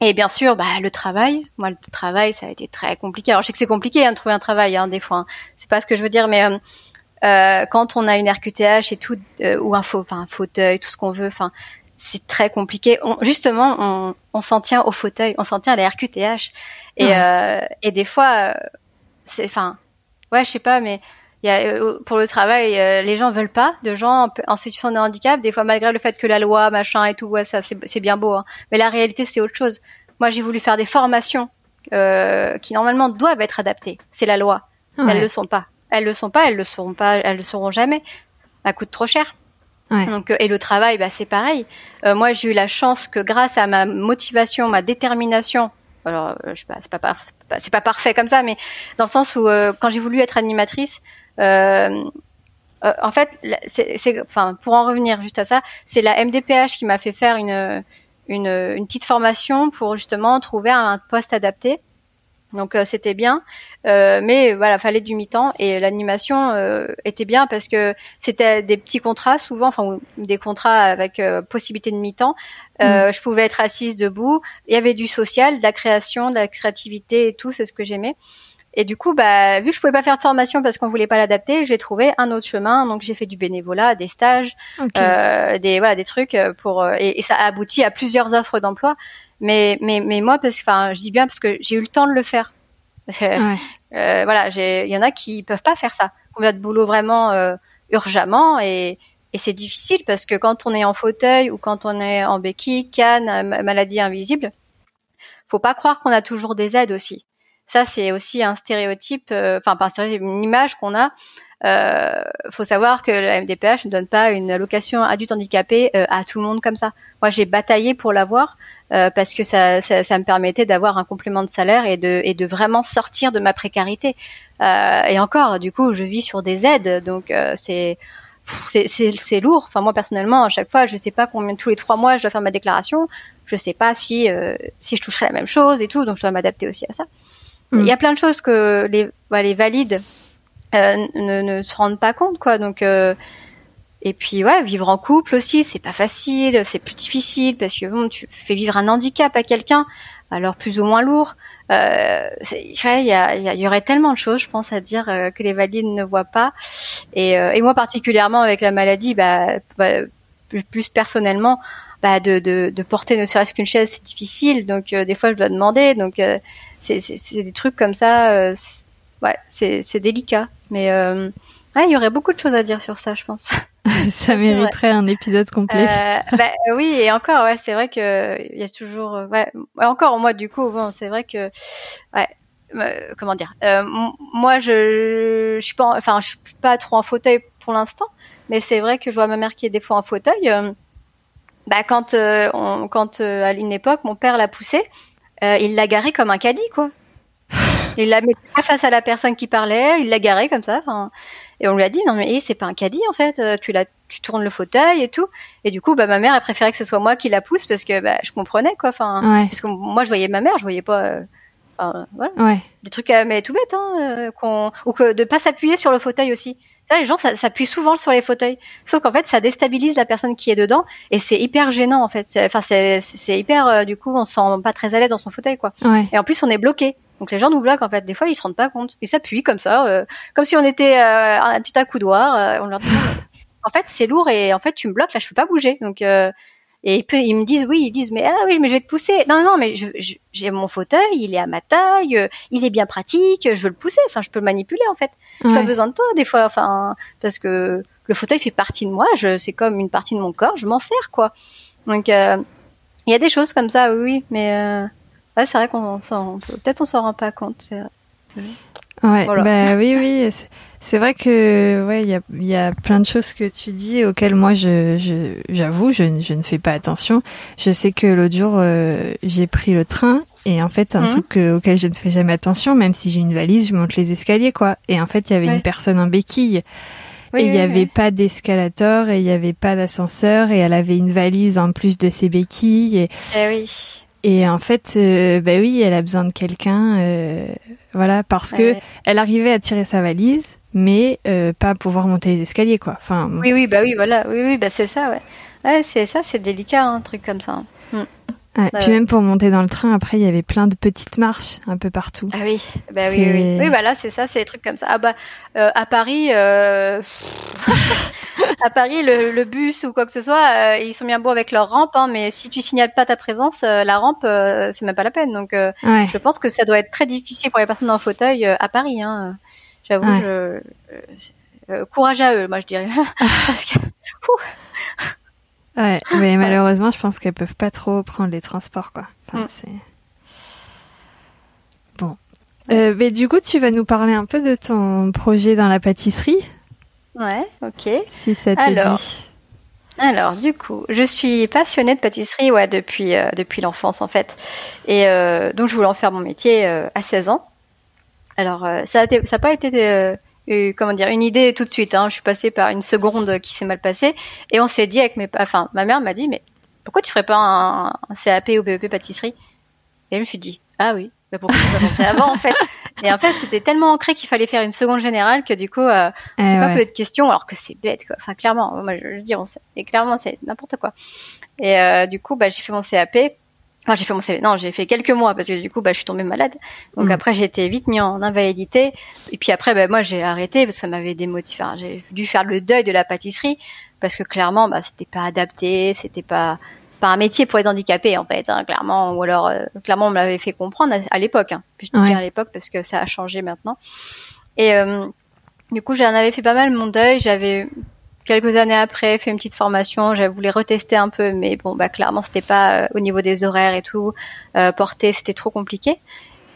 Et bien sûr, bah, le travail. Moi, le travail, ça a été très compliqué. Alors, je sais que c'est compliqué hein, de trouver un travail, hein, des fois. Hein. C'est pas ce que je veux dire, mais euh quand on a une RQTH et tout, euh, ou un, fauteuil, tout ce qu'on veut, enfin, c'est très compliqué. justement, on, on s'en tient au fauteuil, on s'en tient à la RQTH. Et, euh, et des fois, euh, c'est, enfin, ouais, je sais pas, mais y a, euh, pour le travail, les gens veulent pas de gens en, situation de handicap. Des fois, malgré le fait que la loi, machin et tout, ouais, ça, c'est bien beau. Hein. Mais la réalité, c'est autre chose. Moi, j'ai voulu faire des formations qui normalement doivent être adaptées. C'est la loi. Elles le sont pas. Elles le sont pas. Elles le seront pas. Elles le seront jamais. Ça coûte trop cher. Donc, et le travail, bah, c'est pareil. moi, j'ai eu la chance que grâce à ma motivation, ma détermination, alors je sais pas, c'est pas, c'est pas parfait comme ça, mais dans le sens où quand j'ai voulu être animatrice, euh, euh, en fait, c'est, enfin, pour en revenir juste à ça, c'est la MDPH qui m'a fait faire une, une, une, petite formation pour justement trouver un poste adapté. Donc euh, c'était bien, euh, mais voilà, fallait du mi-temps et l'animation euh, était bien parce que c'était des petits contrats souvent, enfin des contrats avec possibilité de mi-temps. Mm. Je pouvais être assise debout. Il y avait du social, de la création, de la créativité et tout, c'est ce que j'aimais. Et du coup, bah, vu que je pouvais pas faire de formation parce qu'on voulait pas l'adapter, j'ai trouvé un autre chemin. Donc j'ai fait du bénévolat, des stages, euh, des voilà, des trucs pour euh, et, ça a abouti à plusieurs offres d'emploi. Mais mais mais moi, parce enfin, je dis bien parce que j'ai eu le temps de le faire. Ouais. Euh, voilà, il y en a qui peuvent pas faire ça. Combien de boulot vraiment euh, urgemment et et c'est difficile parce que quand on est en fauteuil ou quand on est en béquille, canne, maladie invisible, faut pas croire qu'on a toujours des aides aussi. Ça, c'est aussi un stéréotype, euh, enfin pas un stéréotype, une image qu'on a. Euh, faut savoir que le MDPH ne donne pas une allocation adulte handicapé euh, à tout le monde comme ça. Moi, j'ai bataillé pour l'avoir euh, parce que ça, ça, ça me permettait d'avoir un complément de salaire et de, et de vraiment sortir de ma précarité. Euh, et encore, du coup, je vis sur des aides, donc c'est c'est lourd. Enfin, moi personnellement, à chaque fois, je sais pas combien tous les trois mois je dois faire ma déclaration. Je sais pas si si je toucherai la même chose et tout, donc je dois m'adapter aussi à ça. Il y a plein de choses que les, bah, les valides euh, ne, ne, se rendent pas compte, quoi. Donc, euh, et puis, ouais, vivre en couple aussi, c'est pas facile, c'est plus difficile parce que bon, tu fais vivre un handicap à quelqu'un, alors plus ou moins lourd. Euh, il y, y, y, aurait tellement de choses, je pense, à dire euh, que les valides ne voient pas. Et, euh, et moi, particulièrement avec la maladie, bah, bah plus, personnellement, bah, de, de, de porter ne serait-ce qu'une chaise, c'est difficile. Donc, des fois, je dois demander. Donc, c'est des trucs comme ça. Euh, ouais, c'est délicat. Mais euh, il y aurait beaucoup de choses à dire sur ça, je pense. ça mériterait un épisode complet. Euh, bah, oui, et encore, ouais, c'est vrai que il y a toujours, ouais, encore moi du coup, bon, c'est vrai que, ouais, comment dire, moi je, je suis pas, enfin, je suis pas trop en fauteuil pour l'instant, mais c'est vrai que je vois ma mère qui est des fois en fauteuil. bah quand, on, quand à une époque, mon père l'a poussée euh, il l'a garé comme un caddie, quoi. il la mis pas face à la personne qui parlait, il l'a garé comme ça. Et on lui a dit non mais eh, c'est pas un caddie en fait, euh, tu la, tu tournes le fauteuil et tout. Et du coup bah ma mère a préféré que ce soit moi qui la pousse parce que bah, je comprenais quoi. Enfin parce que moi je voyais ma mère, je voyais pas. Euh, voilà. Ouais. Des trucs mais tout bête hein, qu'on ou que de pas s'appuyer sur le fauteuil aussi. Là, les gens s'appuient souvent sur les fauteuils, sauf qu'en fait, ça déstabilise la personne qui est dedans et c'est hyper gênant en fait. Enfin, c'est hyper euh, du coup, on se sent pas très à l'aise dans son fauteuil quoi. Et en plus, on est bloqué. Donc les gens nous bloquent en fait. Des fois, ils se rendent pas compte. Ils s'appuient comme ça, euh, comme si on était euh, un petit accoudoir. on leur dit en fait, c'est lourd et en fait, tu me bloques là, je peux pas bouger. Donc et ils me disent oui, ils disent mais ah oui, mais je vais te pousser. Non non, mais j'ai mon fauteuil, il est à ma taille, euh, il est bien pratique, je veux le pousser. Enfin, je peux le manipuler en fait. J'ai pas besoin de toi des fois. Enfin, parce que le fauteuil fait partie de moi. Je, c'est comme une partie de mon corps. Je m'en sers quoi. Donc euh, il y a des choses comme ça, oui, mais euh, ouais, c'est vrai qu'on s'en, peut-être on s'en rend pas compte. C'est vrai. Ouais, bah oui, oui. C'est vrai que ouais, il y a, y a plein de choses que tu dis auxquelles moi je j'avoue je, je, ne fais pas attention. Je sais que l'autre jour euh, j'ai pris le train et en fait un mhm. truc auquel je ne fais jamais attention, même si j'ai une valise, je monte les escaliers quoi. Et en fait il y avait une personne en béquille. et il n'y avait pas d'escalator et il n'y avait pas d'ascenseur et elle avait une valise en plus de ses béquilles. Et, eh oui. Et en fait, euh, bah oui, elle a besoin de quelqu'un, euh, voilà, parce que elle arrivait à tirer sa valise, mais euh, pas pouvoir monter les escaliers, quoi. Enfin. Oui, oui, bah oui, voilà, oui, oui, bah c'est ça, ouais. Ouais, c'est ça, c'est délicat, un truc comme ça. Mm. Ouais, puis même pour monter dans le train, après, il y avait plein de petites marches un peu partout. Ah oui, bah oui, oui. Oui, bah là, c'est ça, c'est des trucs comme ça. Ah bah, euh, à Paris, euh... à Paris, le, le, bus ou quoi que ce soit, euh, ils sont bien beaux avec leur rampe, hein, mais si tu signales pas ta présence, euh, la rampe, c'est même pas la peine. Donc, je pense que ça doit être très difficile pour les personnes en fauteuil à Paris. Hein. J'avoue, je, euh, euh, courage à eux, moi je dirais. Parce que, ouais, mais malheureusement, je pense qu'elles peuvent pas trop prendre les transports, quoi. Enfin, mm. Euh, mais du coup, tu vas nous parler un peu de ton projet dans la pâtisserie. Ouais, ok. Si ça te alors, dit. Alors, du coup, je suis passionnée de pâtisserie, ouais, depuis euh, depuis l'enfance en fait, et euh, donc je voulais en faire mon métier euh, à 16 ans. Alors, euh, ça n'a pas été comment dire une idée tout de suite. Hein. Je suis passée par une seconde qui s'est mal passée, et on s'est dit avec mes, enfin, ma mère m'a dit, mais pourquoi tu ferais pas un, un CAP ou BEP pâtisserie? Et je me suis dit, ah oui, mais pourquoi j'ai pas pensé avant en fait? Et en fait, c'était tellement ancré qu'il fallait faire une seconde générale que du coup, euh, Eh c'est pas ouais. peu de questions, alors que c'est bête quoi. Enfin, clairement, moi je, je dis, on sait, et clairement c'est n'importe quoi. Et euh, du coup, bah j'ai fait mon CAP. Enfin, j'ai fait mon. Non, j'ai fait quelques mois parce que du coup, bah je suis tombée malade. Donc Mm. après, j'ai été vite mis en invalidité. Et puis après, bah moi j'ai arrêté parce que ça m'avait démotivé. Enfin, j'ai dû faire le deuil de la pâtisserie parce que clairement, bah c'était pas adapté, c'était pas pas un métier pour les handicapés en fait, hein, clairement, ou alors euh, clairement on me l'avait fait comprendre à, à l'époque. Hein. Puis je Ouais. à l'époque parce que ça a changé maintenant. Et euh, du coup, j'en avais fait pas mal mon deuil. J'avais quelques années après fait une petite formation. J'avais voulu retester un peu, mais bon, bah clairement c'était pas euh, au niveau des horaires et tout. Euh, porter, c'était trop compliqué.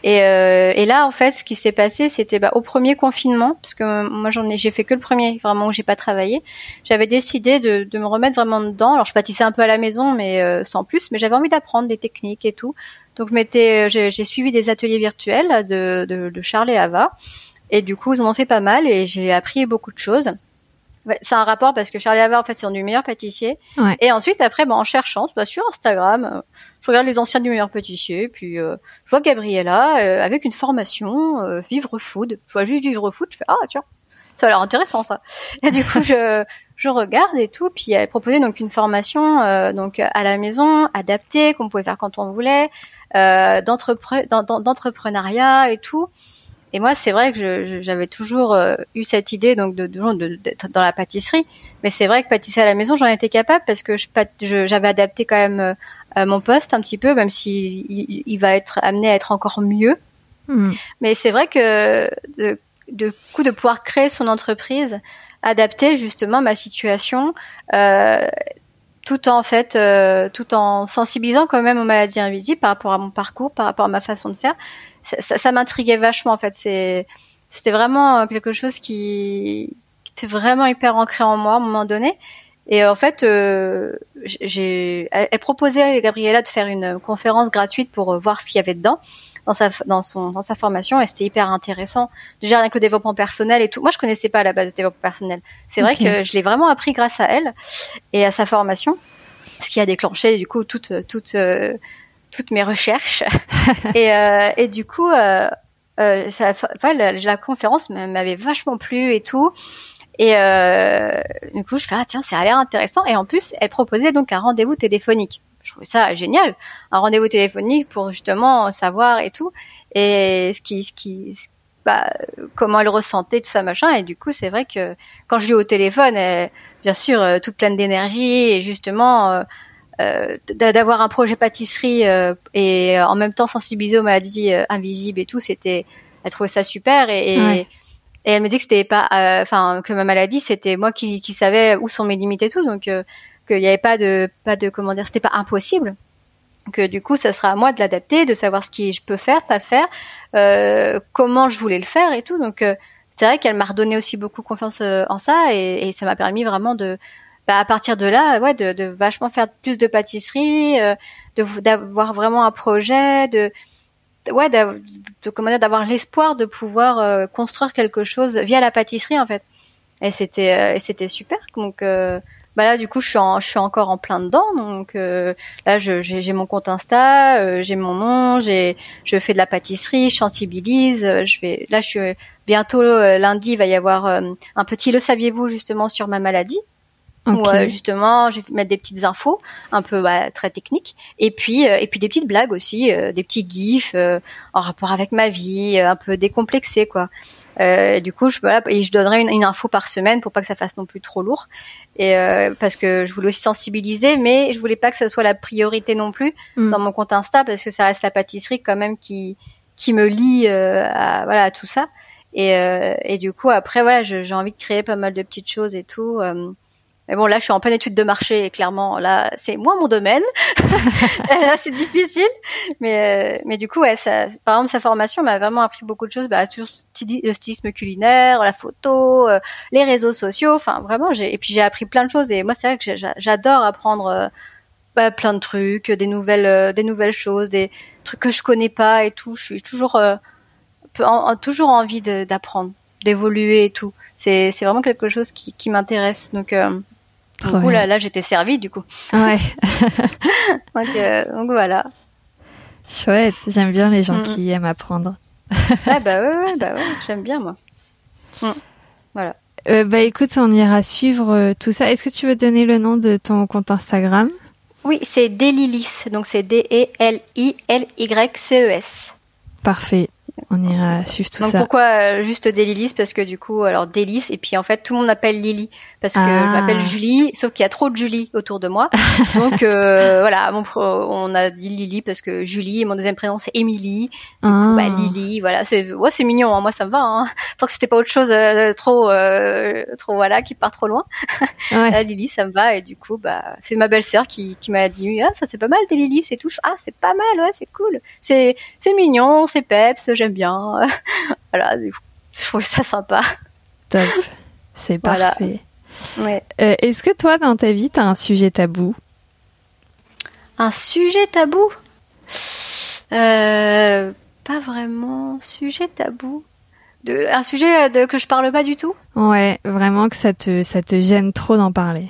Et, euh, et là, en fait, ce qui s'est passé, c'était bah, au premier confinement, parce que euh, moi j'en ai, j'ai fait que le premier, vraiment où j'ai pas travaillé. J'avais décidé de, de me remettre vraiment dedans. Alors je pâtissais un peu à la maison, mais euh, sans plus. Mais j'avais envie d'apprendre des techniques et tout. Donc je euh, j'ai, j'ai suivi des ateliers virtuels de, de, de Charles et Ava. Et du coup, ils en ont fait pas mal et j'ai appris beaucoup de choses. C'est un rapport parce que Charlie Ava, en fait, c'est un du meilleur pâtissier. Ouais. Et ensuite, après, bah, en cherchant, bah, sur Instagram, euh, je regarde les anciens du meilleur pâtissier, puis euh, je vois Gabriella euh, avec une formation euh, vivre food. Je vois juste vivre food, je fais ah tiens, ça a l'air intéressant ça. Et du coup, je je regarde et tout, puis elle proposait donc une formation euh, donc à la maison, adaptée, qu'on pouvait faire quand on voulait, euh, d'entrepre- d'en- d'en- d'entrepreneuriat et tout. Et moi, c'est vrai que j'avais toujours euh, eu cette idée donc de de- de- d'être dans la pâtisserie, mais c'est vrai que pâtisser à la maison, j'en étais capable parce que je pât- je- j'avais adapté quand même euh, mon poste un petit peu, même si il, il va être amené à être encore mieux. Mm. Mais c'est vrai que de, de coup de pouvoir créer son entreprise, adapter justement ma situation, euh, tout en fait, euh, tout en sensibilisant quand même aux maladies invisibles par rapport à mon parcours, par rapport à ma façon de faire, ça, ça, ça m'intriguait vachement en fait. C'est, c'était vraiment quelque chose qui, qui était vraiment hyper ancré en moi à un moment donné. Et en fait, euh, j'ai, elle, elle proposait Gabriella de faire une conférence gratuite pour euh, voir ce qu'il y avait dedans dans sa dans son dans sa formation et c'était hyper intéressant déjà avec le développement personnel et tout moi je connaissais pas à la base le développement personnel c'est vrai que je l'ai vraiment appris grâce à elle et à sa formation ce qui a déclenché du coup toutes toutes euh, toutes mes recherches. Et euh, et du coup euh, euh, ça, enfin, la, la conférence m'avait vachement plu et tout. Et euh, du coup je fais ah tiens ça a l'air intéressant. Et en plus elle proposait donc un rendez-vous téléphonique. Je trouvais ça génial. Un rendez-vous téléphonique pour justement savoir et tout. Et ce qui ce qui ce- bah, comment elle ressentait tout ça machin. Et du coup c'est vrai que quand je l'ai au téléphone elle, bien sûr euh, toute pleine d'énergie et justement euh, euh, d'a- d'avoir un projet pâtisserie euh, et en même temps sensibiliser aux maladies euh, invisibles et tout c'était elle trouvait ça super et, et, Ouais. et elle me dit que c'était pas euh, enfin que ma maladie c'était moi qui, qui savais où sont mes limites et tout donc euh, qu'il n'y avait pas de pas de comment dire c'était pas impossible que du coup ça sera à moi de l'adapter de savoir ce qui je peux faire pas faire euh, comment je voulais le faire et tout donc euh, c'est vrai qu'elle m'a redonné aussi beaucoup confiance euh, en ça et, et ça m'a permis vraiment de bah, à partir de là ouais de, de vachement faire plus de pâtisserie euh, d'avoir vraiment un projet de ouais de comment dire d'avoir l'espoir de pouvoir euh, construire quelque chose via la pâtisserie en fait. Et c'était euh, c'était super. Donc euh, bah là du coup je suis en, je suis encore en plein dedans. Donc euh, là j'ai mon compte Insta euh, j'ai mon nom j'ai je fais de la pâtisserie je sensibilise euh, je vais là je suis bientôt euh, lundi il va y avoir euh, un petit le saviez-vous justement sur ma maladie où Ok. euh, justement je vais mettre des petites infos un peu bah, très techniques et puis euh, et puis des petites blagues aussi euh, des petits gifs euh, en rapport avec ma vie euh, un peu décomplexés quoi euh, du coup je voilà et je donnerai une, une info par semaine pour pas que ça fasse non plus trop lourd et euh, parce que je voulais aussi sensibiliser mais je voulais pas que ça soit la priorité non plus Mm. dans mon compte Insta parce que ça reste la pâtisserie quand même qui qui me lie euh, à voilà à tout ça et, euh, et du coup après voilà j'ai envie de créer pas mal de petites choses et tout euh, Mais bon, là, je suis en pleine étude de marché et clairement, là, c'est moins mon domaine. là, c'est difficile. Mais, euh, mais du coup, ouais, ça, par exemple, sa formation m'a vraiment appris beaucoup de choses bah, sur le stylisme culinaire, la photo, euh, les réseaux sociaux. Enfin, vraiment, j'ai, et puis j'ai appris plein de choses. Et moi, c'est vrai que j'adore apprendre euh, bah, plein de trucs, des nouvelles, des nouvelles choses, des trucs que je connais pas et tout. Je suis toujours, toujours envie d'apprendre, d'évoluer et tout. C'est, vraiment quelque chose qui, qui m'intéresse. Donc, du coup, là, là j'étais servie, du coup. Ouais. Euh, donc, voilà. Chouette, j'aime bien les gens mm. qui aiment apprendre. ah bah ouais, bah ouais, j'aime bien moi. Mm. Voilà. Euh, bah écoute, on ira suivre euh, tout ça. Est-ce que tu veux donner le nom de ton compte Instagram? Oui, c'est Delilis, donc c'est D-E-L-I-L-Y-C-E-S. Parfait. On ira suivre tout Donc ça. pourquoi euh, juste Délice Parce que du coup, alors Délice, et puis en fait, tout le monde m'appelle Lily. Parce que je ah. m'appelle Julie, sauf qu'il y a trop de Julie autour de moi. Donc euh, voilà, mon, on a dit Lily parce que Julie, et mon deuxième prénom c'est Émilie. Ah. Bah, Lily, voilà, c'est ouais, c'est mignon, hein, moi ça me va. Hein. Tant que c'était pas autre chose euh, trop, euh, trop voilà, qui part trop loin. Ouais. Lily, ça me va, et du coup, bah, c'est ma belle-sœur qui, qui m'a dit, ah ça c'est pas mal des Lily, c'est tout. Ah c'est pas mal, ouais, c'est cool. C'est c'est mignon, c'est peps, j'aime bien. voilà, je trouve ça sympa. Top, c'est parfait. Ouais. Euh, Est-ce que toi, dans ta vie, tu as un sujet tabou Un sujet tabou? Euh, Pas vraiment. Sujet tabou de, Un sujet de, que je parle pas du tout? Ouais, vraiment que ça te, ça te gêne trop d'en parler.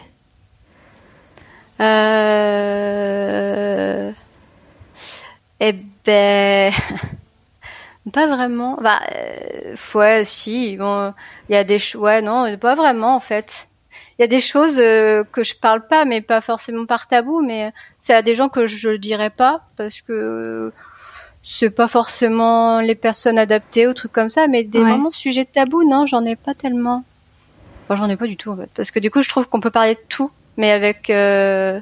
Euh... Eh ben... Pas vraiment. Bah, euh, ouais, si. Bon, il y a des ouais, non, pas vraiment en fait il y a des choses euh, que je parle pas, mais pas forcément par tabou, mais c'est à des gens que je dirais pas parce que c'est pas forcément les personnes adaptées ou trucs comme ça, mais des moments sujets tabous, non, j'en ai pas tellement. Enfin, j'en ai pas du tout en fait, parce que du coup, je trouve qu'on peut parler de tout, mais avec euh,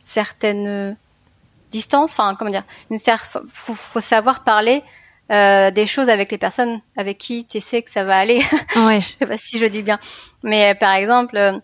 certaines distances. Enfin, comment dire, une certaine, faut, faut savoir parler. Euh, des choses avec les personnes avec qui tu sais que ça va aller. Ouais. je sais pas si je dis bien, mais par exemple, euh,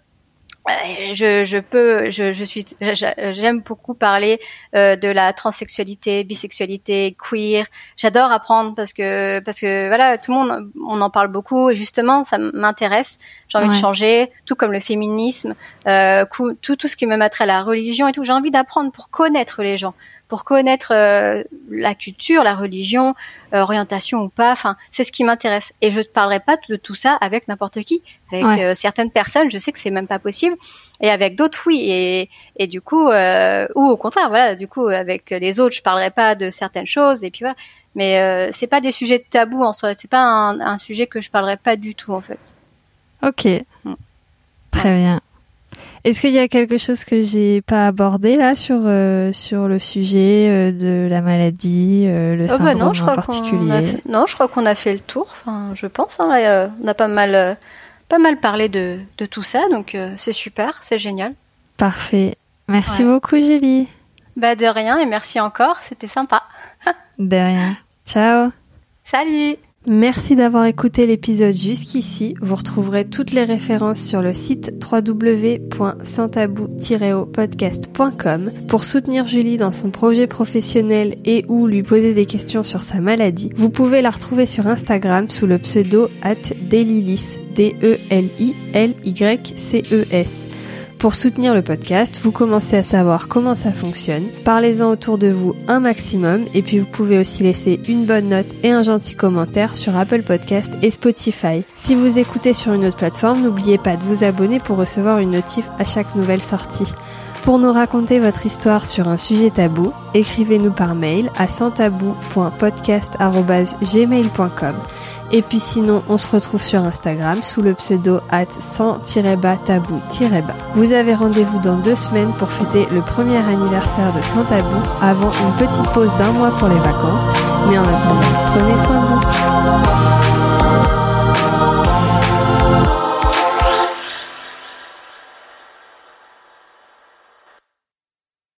je, je peux, je, je suis, j'aime beaucoup parler euh, de la transsexualité, bisexualité, queer. J'adore apprendre parce que parce que voilà, tout le monde, on en parle beaucoup et justement, ça m'intéresse. J'ai envie de changer, tout comme le féminisme, euh, tout tout ce qui me mettrait la religion et tout. J'ai envie d'apprendre pour connaître les gens pour connaître euh, la culture, la religion, euh, orientation ou pas. Enfin, c'est ce qui m'intéresse. Et je ne parlerai pas de tout ça avec n'importe qui. Avec euh, certaines personnes, je sais que c'est même pas possible. Et avec d'autres, oui. Et, et du coup, ou au contraire, voilà. Du coup, avec les autres, je parlerai pas de certaines choses. Et puis voilà. Mais c'est pas des sujets tabous en soi. C'est pas un, un, sujet que je parlerai pas du tout en fait. Ok. Mm. Très bien. Est-ce qu'il y a quelque chose que j'ai pas abordé là sur euh, sur le sujet euh, de la maladie, euh, le oh syndrome non, je en particulier? Non, je crois qu'on a fait le tour. Enfin, je pense. Hein, on a pas mal pas mal parlé de, de tout ça, donc c'est super, c'est génial. Parfait. Merci beaucoup, Julie. Bah de rien et merci encore, c'était sympa. de rien. Ciao. Salut. Merci d'avoir écouté l'épisode jusqu'ici. Vous retrouverez toutes les références sur le site www.santabou-podcast.com pour soutenir Julie dans son projet professionnel et ou lui poser des questions sur sa maladie. Vous pouvez la retrouver sur Instagram sous le pseudo at Delilis, D-E-L-I-L-Y-C-E-S. Pour soutenir le podcast, vous commencez à savoir comment ça fonctionne. Parlez-en autour de vous un maximum et puis vous pouvez aussi laisser une bonne note et un gentil commentaire sur Apple Podcast et Spotify. Si vous écoutez sur une autre plateforme, n'oubliez pas de vous abonner pour recevoir une notif à chaque nouvelle sortie. Pour nous raconter votre histoire sur un sujet tabou, écrivez-nous par mail à santabou.podcast.gmail.com et puis sinon, on se retrouve sur Instagram sous le pseudo at 100-bas tabou-bas. Vous avez rendez-vous dans deux semaines pour fêter le premier anniversaire de Sans Tabou avant une petite pause d'un mois pour les vacances. Mais en attendant, prenez soin